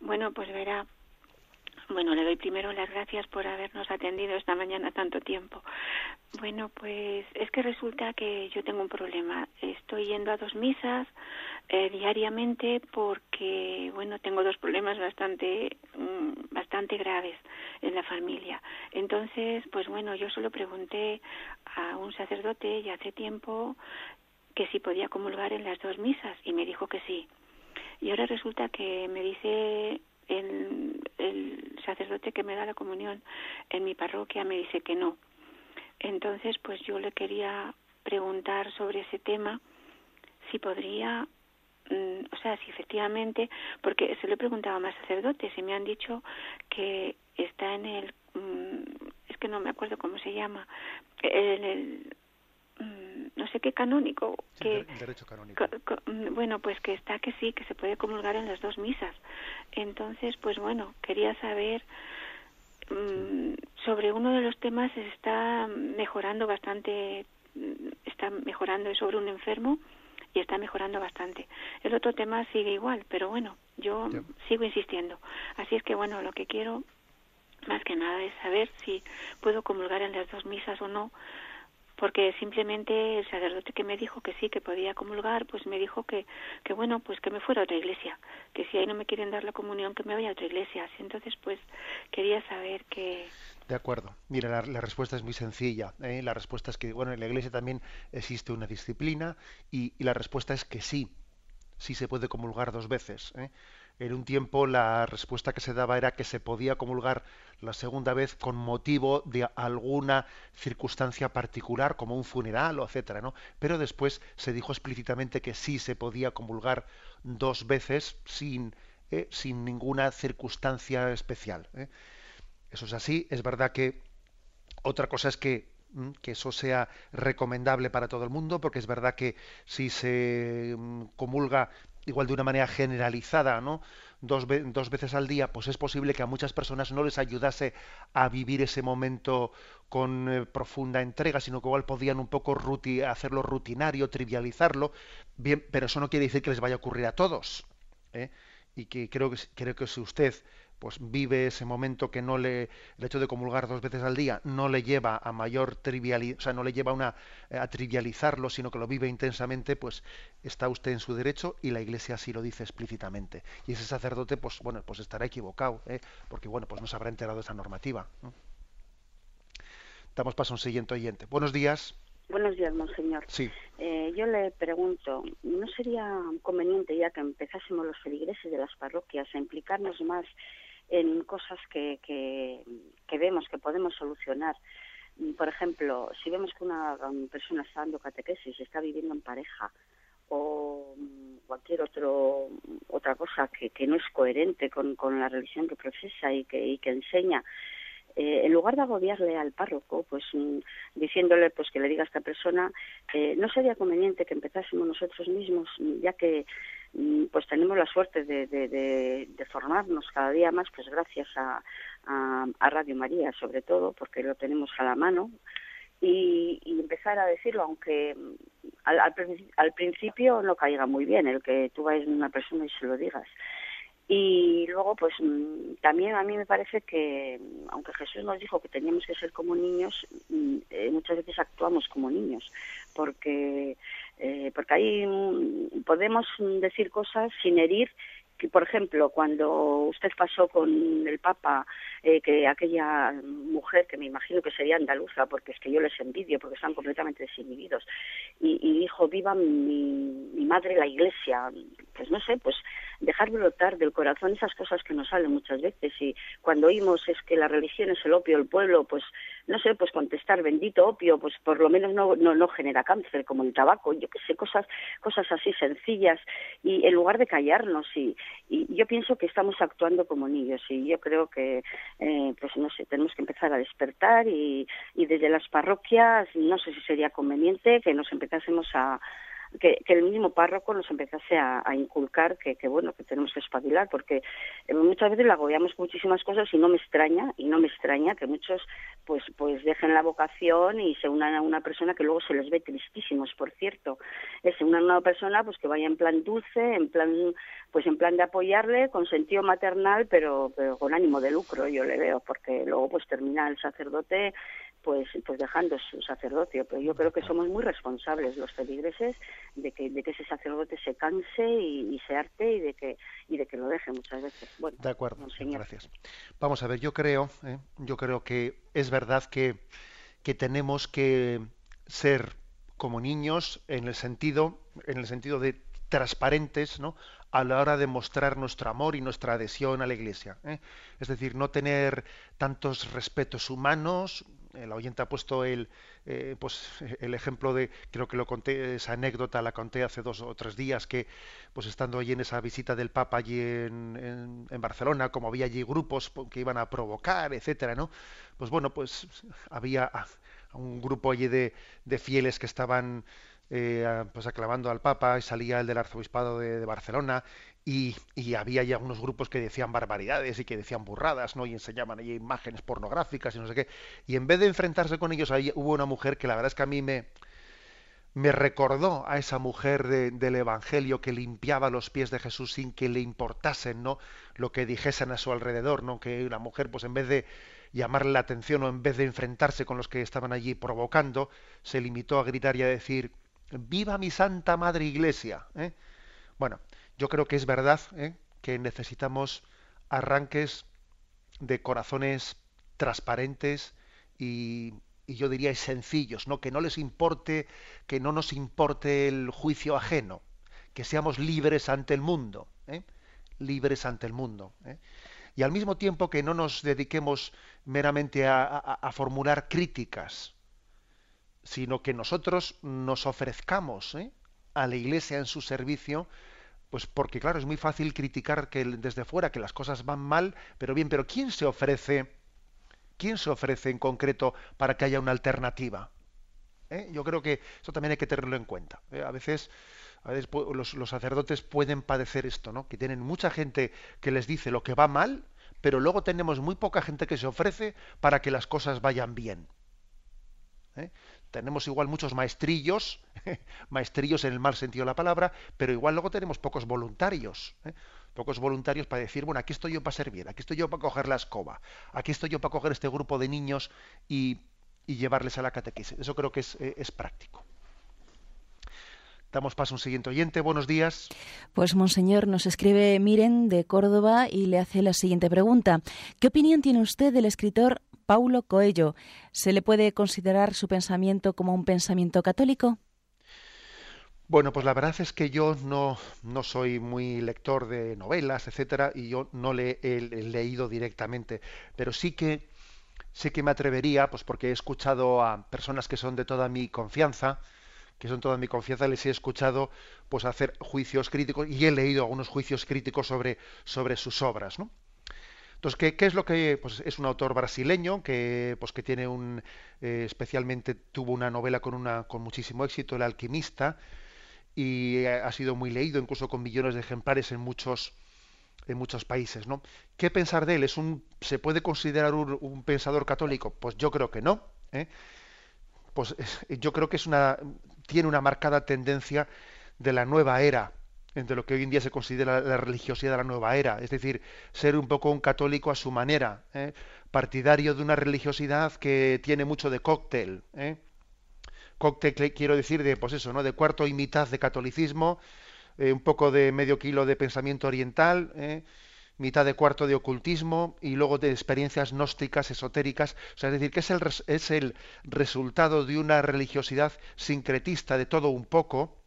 Bueno, pues verá, bueno, le doy primero las gracias por habernos atendido esta mañana tanto tiempo. Bueno, pues es que resulta que yo tengo un problema. Estoy yendo a dos misas eh, diariamente porque, bueno, tengo dos problemas bastante, mm, bastante graves en la familia. Entonces, pues bueno, yo solo pregunté a un sacerdote ya hace tiempo que si podía comulgar en las dos misas y me dijo que sí. Y ahora resulta que me dice el, el sacerdote que me da la comunión en mi parroquia me dice que no. Entonces, pues yo le quería preguntar sobre ese tema, si podría, mm, o sea, si efectivamente, porque se lo he preguntado a más sacerdotes y me han dicho que está en el, mm, es que no me acuerdo cómo se llama, en el no sé qué canónico que derecho canónico. Mm, bueno pues que está que sí que se puede comulgar en las dos misas. Entonces pues bueno quería saber mm, sobre uno de los temas se está mejorando bastante está mejorando sobre un enfermo y está mejorando bastante. El otro tema sigue igual pero bueno yo sigo insistiendo. Así es que bueno lo que quiero más que nada es saber si puedo comulgar en las dos misas o no porque simplemente el sacerdote que me dijo que sí, que podía comulgar, pues me dijo que, que bueno, pues que me fuera a otra iglesia, que si ahí no me quieren dar la comunión, que me vaya a otra iglesia. Entonces, pues quería saber que... De acuerdo. Mira, la, respuesta es muy sencilla. ¿eh? La respuesta es que, bueno, en la iglesia también existe una disciplina y, la respuesta es que sí, sí se puede comulgar dos veces. ¿eh? En un tiempo la respuesta que se daba era que se podía comulgar la segunda vez con motivo de alguna circunstancia particular, como un funeral o etcétera, ¿no? Pero después se dijo explícitamente que sí se podía comulgar dos veces sin, eh, sin ninguna circunstancia especial. ¿eh? Eso es así. Es verdad que otra cosa es que mm, que eso sea recomendable para todo el mundo, porque es verdad que si se mm, comulga igual de una manera generalizada, ¿no? Dos, dos, veces al día, pues es posible que a muchas personas no les ayudase a vivir ese momento con eh, profunda entrega, sino que igual podían un poco hacerlo rutinario, trivializarlo, bien, pero eso no quiere decir que les vaya a ocurrir a todos. ¿eh? Y que creo que creo que si usted pues vive ese momento que no le el hecho de comulgar dos veces al día no le lleva a mayor trivialidad, o sea, no le lleva una a trivializarlo, sino que lo vive intensamente, pues está usted en su derecho y la Iglesia así lo dice explícitamente. Y ese sacerdote, pues bueno, pues estará equivocado, ¿eh? porque bueno, pues no se habrá enterado de esa normativa. Damos paso a un siguiente oyente. Buenos días. Buenos días, monseñor. Sí. Eh, yo le pregunto, ¿no sería conveniente ya que empezásemos los feligreses de las parroquias a implicarnos más en cosas que, que, vemos que podemos solucionar. Por ejemplo, si vemos que una, persona está dando catequesis, está viviendo en pareja o cualquier otro otra cosa que, que no es coherente con, con la religión que profesa y que, y que enseña, eh, en lugar de agobiarle al párroco, pues mm, diciéndole pues que le diga a esta persona, eh, no sería conveniente que empezásemos nosotros mismos, ya que Mm, pues tenemos la suerte de, de, formarnos cada día más, pues gracias a, a, Radio María, sobre todo, porque lo tenemos a la mano, y, empezar a decirlo, aunque mm, al, al, principio no caiga muy bien el que tú vayas a una persona y se lo digas. Y luego, pues mm, también a mí me parece que, aunque Jesús nos dijo que teníamos que ser como niños, eh, muchas veces actuamos como niños, porque eh, porque ahí mm, podemos decir cosas sin herir que por ejemplo cuando usted pasó con el Papa eh, que aquella mujer que me imagino que sería andaluza porque es que yo les envidio porque están completamente desinhibidos y, y dijo viva mi, mi madre la Iglesia pues no sé pues dejar brotar del corazón esas cosas que nos salen muchas veces. Y cuando oímos es que la religión es el opio del pueblo pues no sé pues contestar bendito opio pues por lo menos no no, no genera cáncer como el tabaco yo que sé cosas cosas así sencillas. Y en lugar de callarnos y y yo pienso que estamos actuando como niños y yo creo que eh, pues no sé tenemos que empezar a despertar y, y desde las parroquias no sé si sería conveniente que nos empezásemos a que, el mismo párroco nos empezase a, inculcar que, bueno que tenemos que espabilar porque eh, muchas veces le agobiamos muchísimas cosas y no me extraña y no me extraña que muchos pues pues dejen la vocación y se unan a una persona que luego se les ve tristísimos por cierto. Es se unan a una persona pues que vaya en plan dulce en plan pues en plan de apoyarle con sentido maternal pero, pero con ánimo de lucro yo le veo porque luego pues termina el sacerdote pues, pues dejando su sacerdocio. Pero yo creo que somos muy responsables los feligreses de que, de que ese sacerdote se canse y, se arte y de que y de que lo deje muchas veces. Bueno, de acuerdo, gracias. Vamos a ver, yo creo, ¿eh? yo creo que es verdad que, que tenemos que ser como niños en el sentido, en el sentido de transparentes, ¿no? a la hora de mostrar nuestro amor y nuestra adhesión a la Iglesia. ¿eh? Es decir, no tener tantos respetos humanos, el oyente ha puesto el, eh, pues, el ejemplo de, creo que lo conté, esa anécdota la conté hace dos o tres días, que pues estando allí en esa visita del Papa allí en, en, Barcelona, como había allí grupos que iban a provocar, etcétera, ¿no? Pues bueno, pues había un grupo allí de, de fieles que estaban eh, pues aclamando al Papa y salía el del arzobispado de, Barcelona y, había ya unos grupos que decían barbaridades y que decían burradas, ¿no? Y enseñaban ahí imágenes pornográficas y no sé qué. Y en vez de enfrentarse con ellos, ahí hubo una mujer que la verdad es que a mí me, me recordó a esa mujer del Evangelio que limpiaba los pies de Jesús sin que le importasen, ¿no? Lo que dijesen a su alrededor, ¿no? Que una mujer, pues en vez de llamarle la atención o en vez de enfrentarse con los que estaban allí provocando, se limitó a gritar y a decir Viva mi Santa Madre Iglesia. ¿eh? Bueno, yo creo que es verdad ¿eh? que necesitamos arranques de corazones transparentes y, yo diría sencillos, ¿no? Que no les importe, que no nos importe el juicio ajeno, que seamos libres ante el mundo, ¿eh? libres ante el mundo. ¿eh? Y al mismo tiempo que no nos dediquemos meramente a, formular críticas, sino que nosotros nos ofrezcamos a la Iglesia en su servicio, pues porque claro, es muy fácil criticar que desde fuera que las cosas van mal, pero bien, pero ¿quién se ofrece? ¿Quién se ofrece en concreto para que haya una alternativa? ¿Eh? Yo creo que eso también hay que tenerlo en cuenta. ¿eh? A veces, a veces los, sacerdotes pueden padecer esto, ¿no? Que tienen mucha gente que les dice lo que va mal, pero luego tenemos muy poca gente que se ofrece para que las cosas vayan bien. ¿eh? Tenemos igual muchos maestrillos, maestrillos en el mal sentido de la palabra, pero igual luego tenemos pocos voluntarios. Pocos voluntarios para decir, bueno, aquí estoy yo para servir, aquí estoy yo para coger la escoba, aquí estoy yo para coger este grupo de niños y, llevarles a la catequesis. Eso creo que es, eh, es práctico. Damos paso a un siguiente oyente. Buenos días. Pues, Monseñor, nos escribe Miren de Córdoba y le hace la siguiente pregunta. ¿Qué opinión tiene usted del escritor Paulo Coelho? ¿Se le puede considerar su pensamiento como un pensamiento católico? Bueno, pues la verdad es que yo no, no soy muy lector de novelas, etcétera, y yo no le he leído directamente, pero sí que sé que me atrevería, pues porque he escuchado a personas que son de toda mi confianza, que son toda mi confianza, les he escuchado pues hacer juicios críticos y he leído algunos juicios críticos sobre, sobre sus obras, ¿no? Entonces, ¿qué, ¿qué, es lo que pues, es un autor brasileño que pues que tiene un eh, especialmente tuvo una novela con una con muchísimo éxito, El alquimista y ha sido muy leído, incluso con millones de ejemplares en muchos en muchos países, ¿no? ¿Qué pensar de él? ¿Es un, ¿Se puede considerar un, pensador católico? Pues yo creo que no. ¿eh? Pues yo creo que es una, tiene una marcada tendencia de la nueva era, entre lo que hoy en día se considera la religiosidad de la nueva era, es decir, ser un poco un católico a su manera, ¿eh? partidario de una religiosidad que tiene mucho de cóctel, ¿eh? Cóctel quiero decir de pues eso, ¿no? de cuarto y mitad de catolicismo, eh, un poco de medio kilo de pensamiento oriental, eh, mitad de cuarto de ocultismo y luego de experiencias gnósticas, esotéricas. Es decir, que es el, es el resultado de una religiosidad sincretista de todo un poco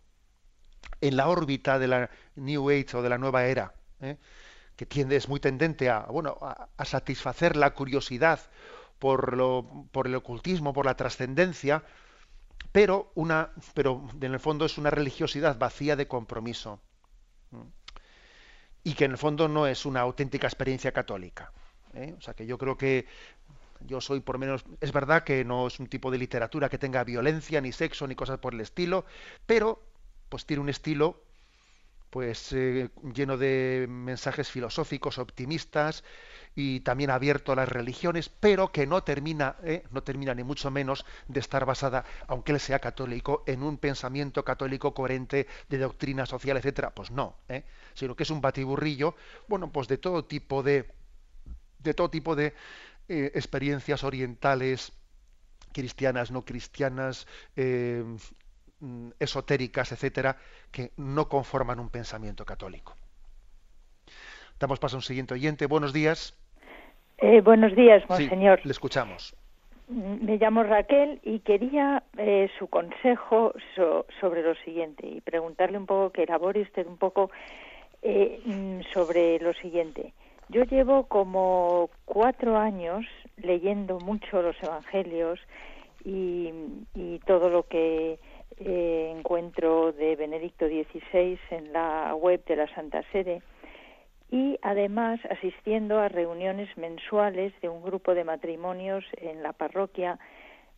en la órbita de la New Age o de la nueva era, eh, que tiende, es muy tendente a, bueno, a, satisfacer la curiosidad por, lo, por el ocultismo, por la trascendencia, pero una pero en el fondo es una religiosidad vacía de compromiso y que en el fondo no es una auténtica experiencia católica ¿eh? o sea que yo creo que yo soy por menos es verdad que no es un tipo de literatura que tenga violencia ni sexo ni cosas por el estilo pero pues tiene un estilo pues eh, lleno de mensajes filosóficos optimistas y también abierto a las religiones, pero que no termina, eh, no termina ni mucho menos de estar basada, aunque él sea católico, en un pensamiento católico coherente de doctrina social, etcétera. Pues no, eh, sino que es un batiburrillo, bueno, pues de todo tipo de, de todo tipo de eh, experiencias orientales, cristianas, no cristianas, esotéricas, etcétera, que no conforman un pensamiento católico. Damos paso a un siguiente oyente. Buenos días. Eh, buenos días, monseñor. le escuchamos. Mm, me llamo Raquel y quería eh, su consejo sobre lo siguiente y preguntarle un poco, que elabore usted un poco eh, mm, sobre lo siguiente. Yo llevo como cuatro años leyendo mucho los evangelios y, y todo lo que encuentro de Benedicto XVI en la web de la Santa Sede y además asistiendo a reuniones mensuales de un grupo de matrimonios en la parroquia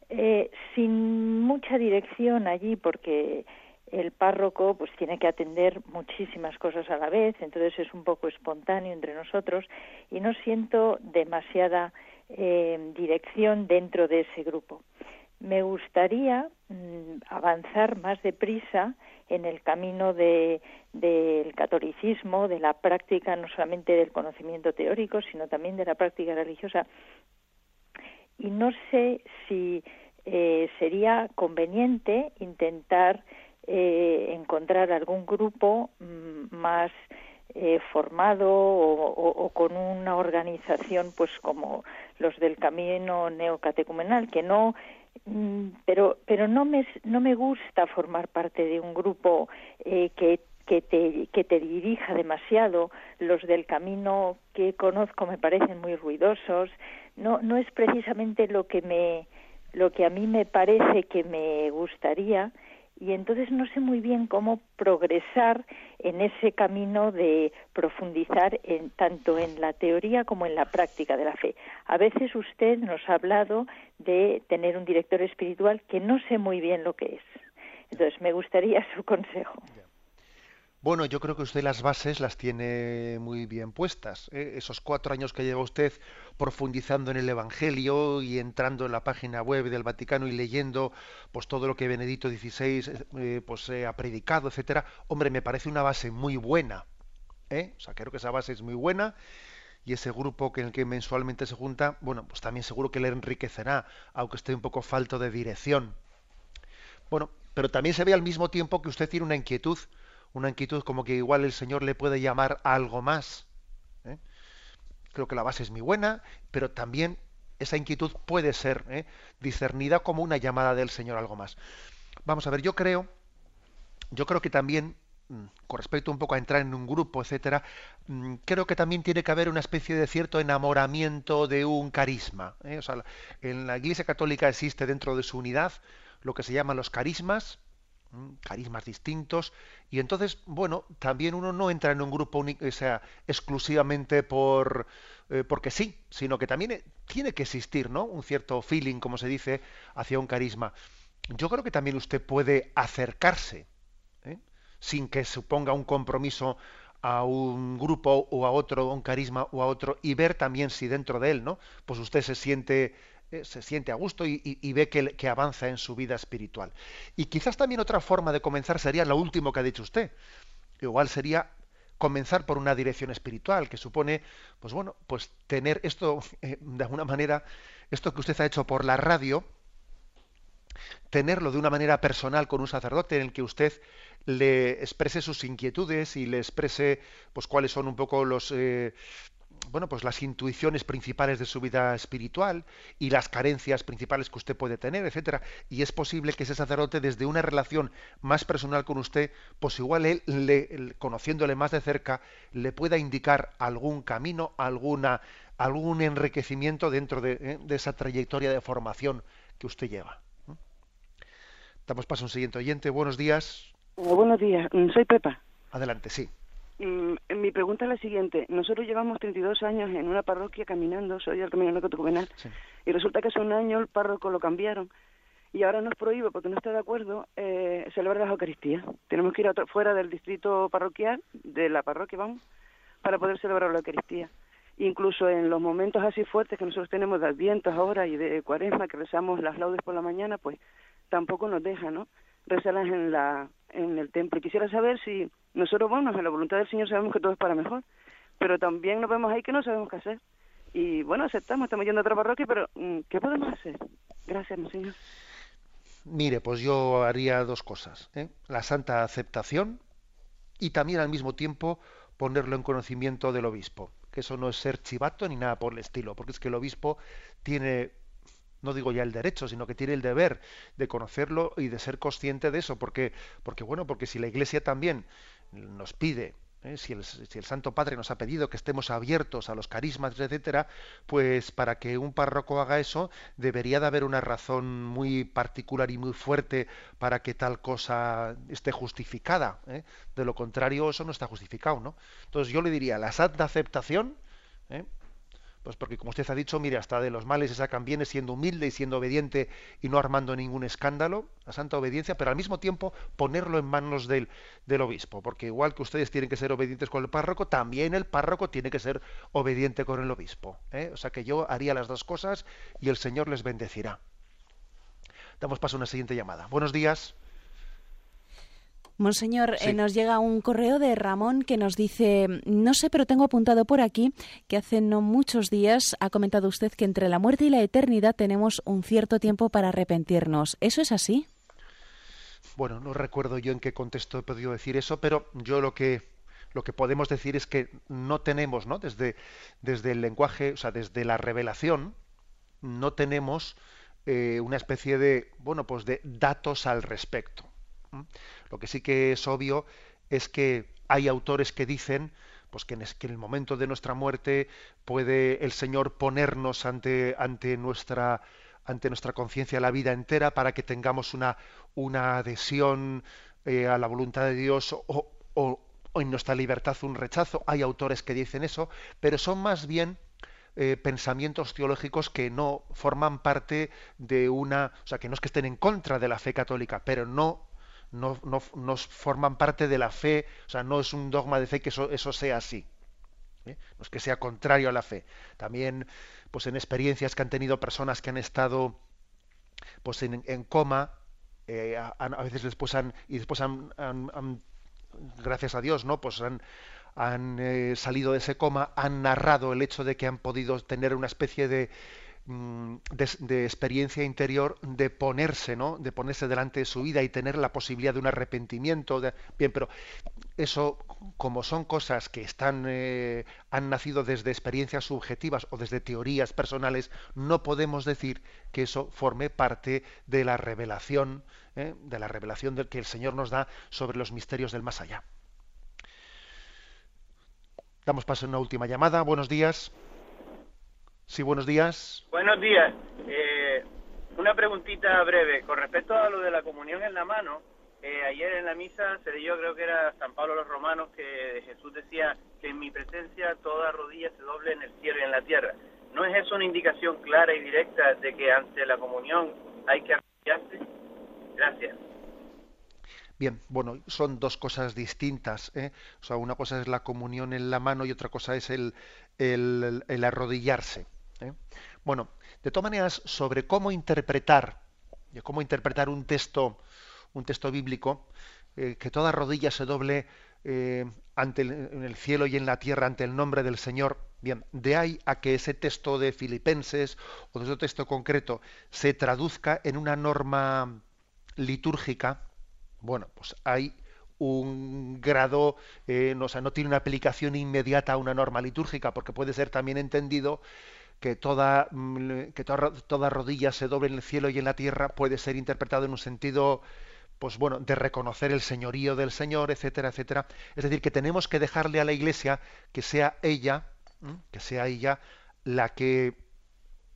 eh, sin mucha dirección allí porque el párroco pues tiene que atender muchísimas cosas a la vez entonces es un poco espontáneo entre nosotros y no siento demasiada eh, dirección dentro de ese grupo me gustaría mm, avanzar más deprisa en el camino de, del catolicismo, de la práctica no solamente del conocimiento teórico, sino también de la práctica religiosa. Y no sé si eh, sería conveniente intentar eh, encontrar algún grupo mm, más eh, formado o, con una organización pues como los del camino neocatecumenal que no pero pero no me no me gusta formar parte de un grupo eh, que que te, que te dirija demasiado, los del camino que conozco me parecen muy ruidosos, no, no es precisamente lo que me, lo que a mí me parece que me gustaría, y entonces no sé muy bien cómo progresar en ese camino de profundizar en, tanto en la teoría como en la práctica de la fe. A veces usted nos ha hablado de tener un director espiritual que no sé muy bien lo que es. Entonces me gustaría su consejo. Bueno, yo creo que usted las bases las tiene muy bien puestas. ¿eh? Esos cuatro años que lleva usted profundizando en el Evangelio y entrando en la página web del Vaticano y leyendo pues todo lo que Benedicto XVI eh, pues ha predicado, etcétera. Hombre, me parece una base muy buena. ¿eh? O sea, creo que esa base es muy buena y ese grupo que en el que mensualmente se junta, bueno, pues también seguro que le enriquecerá, aunque esté un poco falto de dirección. Bueno, pero también se ve al mismo tiempo que usted tiene una inquietud una inquietud como que igual el Señor le puede llamar a algo más. ¿eh? Creo que la base es muy buena, pero también esa inquietud puede ser ¿eh? discernida como una llamada del Señor a algo más. Vamos a ver, yo creo, yo creo que también mm, con respecto un poco a entrar en un grupo, etcétera, mm, creo que también tiene que haber una especie de cierto enamoramiento de un carisma. ¿eh? O sea, en la Iglesia Católica existe dentro de su unidad lo que se llaman los carismas, carismas distintos y entonces bueno también uno no entra en un grupo único, o sea exclusivamente por eh, porque sí sino que también eh, tiene que existir no un cierto feeling como se dice hacia un carisma yo creo que también usted puede acercarse ¿eh? sin que suponga un compromiso a un grupo o a otro, un carisma o a otro, y ver también si dentro de él, ¿no? Pues usted se siente eh, se siente a gusto y, ve que, avanza en su vida espiritual. Y quizás también otra forma de comenzar sería lo último que ha dicho usted. Igual sería comenzar por una dirección espiritual, que supone, pues bueno, pues tener esto, eh, de alguna manera, esto que usted ha hecho por la radio, tenerlo de una manera personal con un sacerdote en el que usted le exprese sus inquietudes y le exprese pues cuáles son un poco los eh, bueno, pues las intuiciones principales de su vida espiritual y las carencias principales que usted puede tener, etcétera. Y es posible que ese sacerdote, desde una relación más personal con usted, pues igual él, le, conociéndole más de cerca, le pueda indicar algún camino, alguna, algún enriquecimiento dentro de, ¿eh? esa trayectoria de formación que usted lleva. Damos paso a un siguiente oyente. Buenos días. buenos días. Soy Pepa. Adelante, sí. Mm, mi pregunta es la siguiente. Nosotros llevamos 32 años en una parroquia caminando, soy el caminante Cotucumenal, y resulta que hace un año el párroco lo cambiaron y ahora nos prohíbe, porque no está de acuerdo, eh, celebrar la Eucaristía. Tenemos que ir fuera del distrito parroquial, de la parroquia, vamos, para poder celebrar la Eucaristía. Incluso en los momentos así fuertes que nosotros tenemos de Advientos ahora y de Cuaresma, que rezamos las laudes por la mañana, pues tampoco nos deja, ¿no? Rezarlas en, la, en el templo. Y quisiera saber si nosotros, bueno, en la voluntad del Señor sabemos que todo es para mejor, pero también nos vemos ahí que no sabemos qué hacer. Y bueno, aceptamos, estamos yendo a otra parroquia, pero mm, ¿qué podemos hacer? Gracias, Señor. Mire, pues yo haría dos cosas. ¿eh? La santa aceptación y también al mismo tiempo ponerlo en conocimiento del obispo. Que eso no es ser chivato ni nada por el estilo, porque es que el obispo tiene no digo ya el derecho, sino que tiene el deber de conocerlo y de ser consciente de eso, porque, porque bueno, porque si la Iglesia también nos pide, ¿eh? si, el, si, el, Santo Padre nos ha pedido que estemos abiertos a los carismas, etcétera, pues para que un párroco haga eso, debería de haber una razón muy particular y muy fuerte para que tal cosa esté justificada. ¿eh? De lo contrario, eso no está justificado, ¿no? Entonces yo le diría, la santa aceptación, ¿eh? Pues porque, como usted ha dicho, mire, hasta de los males se sacan bienes siendo humilde y siendo obediente y no armando ningún escándalo, la santa obediencia, pero al mismo tiempo ponerlo en manos del, del obispo, porque igual que ustedes tienen que ser obedientes con el párroco, también el párroco tiene que ser obediente con el obispo. ¿eh? O sea que yo haría las dos cosas y el Señor les bendecirá. Damos paso a una siguiente llamada. Buenos días. Monseñor, eh, nos llega un correo de Ramón que nos dice, no sé, pero tengo apuntado por aquí que hace no muchos días ha comentado usted que entre la muerte y la eternidad tenemos un cierto tiempo para arrepentirnos. ¿Eso es así? Bueno, no recuerdo yo en qué contexto he podido decir eso, pero yo lo que lo que podemos decir es que no tenemos, ¿no? Desde, desde el lenguaje, o sea, desde la revelación, no tenemos eh, una especie de, bueno, pues de datos al respecto. Lo que sí que es obvio es que hay autores que dicen pues que en, el momento de nuestra muerte puede el Señor ponernos ante, ante nuestra ante nuestra conciencia la vida entera para que tengamos una, una adhesión eh, a la voluntad de Dios o, o, en nuestra libertad un rechazo. Hay autores que dicen eso, pero son más bien eh, pensamientos teológicos que no forman parte de una, o sea, que no es que estén en contra de la fe católica, pero no no, no, forman parte de la fe, o sea, no es un dogma de fe que eso, eso sea así. ¿eh? No es que sea contrario a la fe. También, pues en experiencias que han tenido personas que han estado pues en, coma, eh, a, veces después han, y después han, gracias a Dios, ¿no? Pues han, han eh, salido de ese coma, han narrado el hecho de que han podido tener una especie de, mm, de, experiencia interior de ponerse, ¿no? De ponerse delante de su vida y tener la posibilidad de un arrepentimiento. Bien, pero eso, como son cosas que están, eh, han nacido desde experiencias subjetivas o desde teorías personales, no podemos decir que eso forme parte de la revelación, ¿eh? de la revelación que el Señor nos da sobre los misterios del más allá. Damos paso a una última llamada. Buenos días. Sí, buenos días. Buenos días. Eh, una preguntita breve. Con respecto a lo de la comunión en la mano, eh, ayer en la misa se leyó, creo que era San Pablo los Romanos, que Jesús decía que en mi presencia toda rodilla se doble en el cielo y en la tierra. ¿No es eso una indicación clara y directa de que ante la comunión hay que arrodillarse? Gracias. Bien, bueno, son dos cosas distintas. ¿eh? O sea, una cosa es la comunión en la mano y otra cosa es el, el, arrodillarse. ¿Eh? Bueno, de todas maneras, sobre cómo interpretar, cómo interpretar un texto, un texto bíblico, eh, que toda rodilla se doble ante en el cielo y en la tierra ante el nombre del Señor. Bien, de ahí a que ese texto de Filipenses o de ese texto concreto se traduzca en una norma litúrgica, bueno, pues hay un grado, eh, o sea, no tiene una aplicación inmediata a una norma litúrgica, porque puede ser también entendido que toda, mm, que rodilla se doble en el cielo y en la tierra, puede ser interpretado en un sentido pues bueno, de reconocer el señorío del Señor, etcétera, etcétera. Es decir, que tenemos que dejarle a la Iglesia que sea ella, que sea ella la que,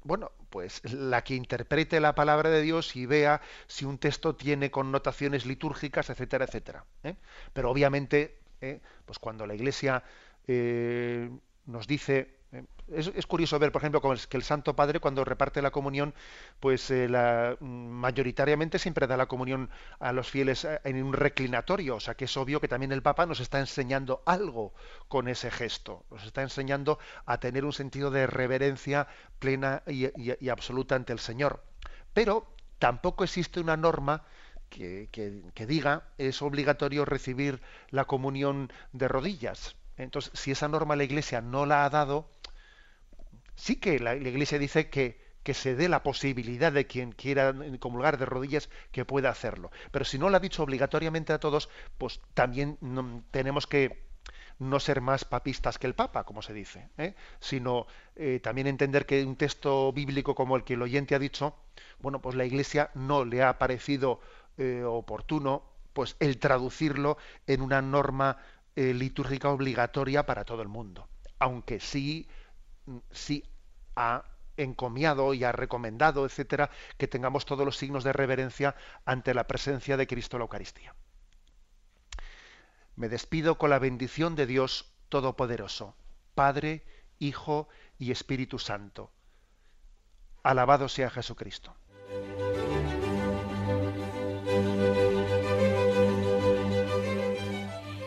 bueno, pues la que interprete la palabra de Dios y vea si un texto tiene connotaciones litúrgicas, etcétera, etcétera. ¿eh? Pero obviamente, ¿eh? pues cuando la Iglesia eh, nos dice es, curioso ver, por ejemplo, que el Santo Padre cuando reparte la comunión, pues eh, la, mayoritariamente siempre da la comunión a los fieles eh, en un reclinatorio, o sea que es obvio que también el Papa nos está enseñando algo con ese gesto, nos está enseñando a tener un sentido de reverencia plena y, absoluta ante el Señor. Pero tampoco existe una norma que, que, diga es obligatorio recibir la comunión de rodillas. Entonces, si esa norma la Iglesia no la ha dado, sí que la, Iglesia dice que, que se dé la posibilidad de quien quiera comulgar de rodillas que pueda hacerlo. Pero si no lo ha dicho obligatoriamente a todos, pues también tenemos que no ser más papistas que el Papa, como se dice, ¿eh? sino eh, también entender que un texto bíblico como el que el oyente ha dicho, bueno, pues la Iglesia no le ha parecido eh, oportuno, pues el traducirlo en una norma litúrgica obligatoria para todo el mundo, aunque sí sí ha encomiado y ha recomendado, etcétera, que tengamos todos los signos de reverencia ante la presencia de Cristo en la Eucaristía. Me despido con la bendición de Dios Todopoderoso, Padre, Hijo y Espíritu Santo. Alabado sea Jesucristo.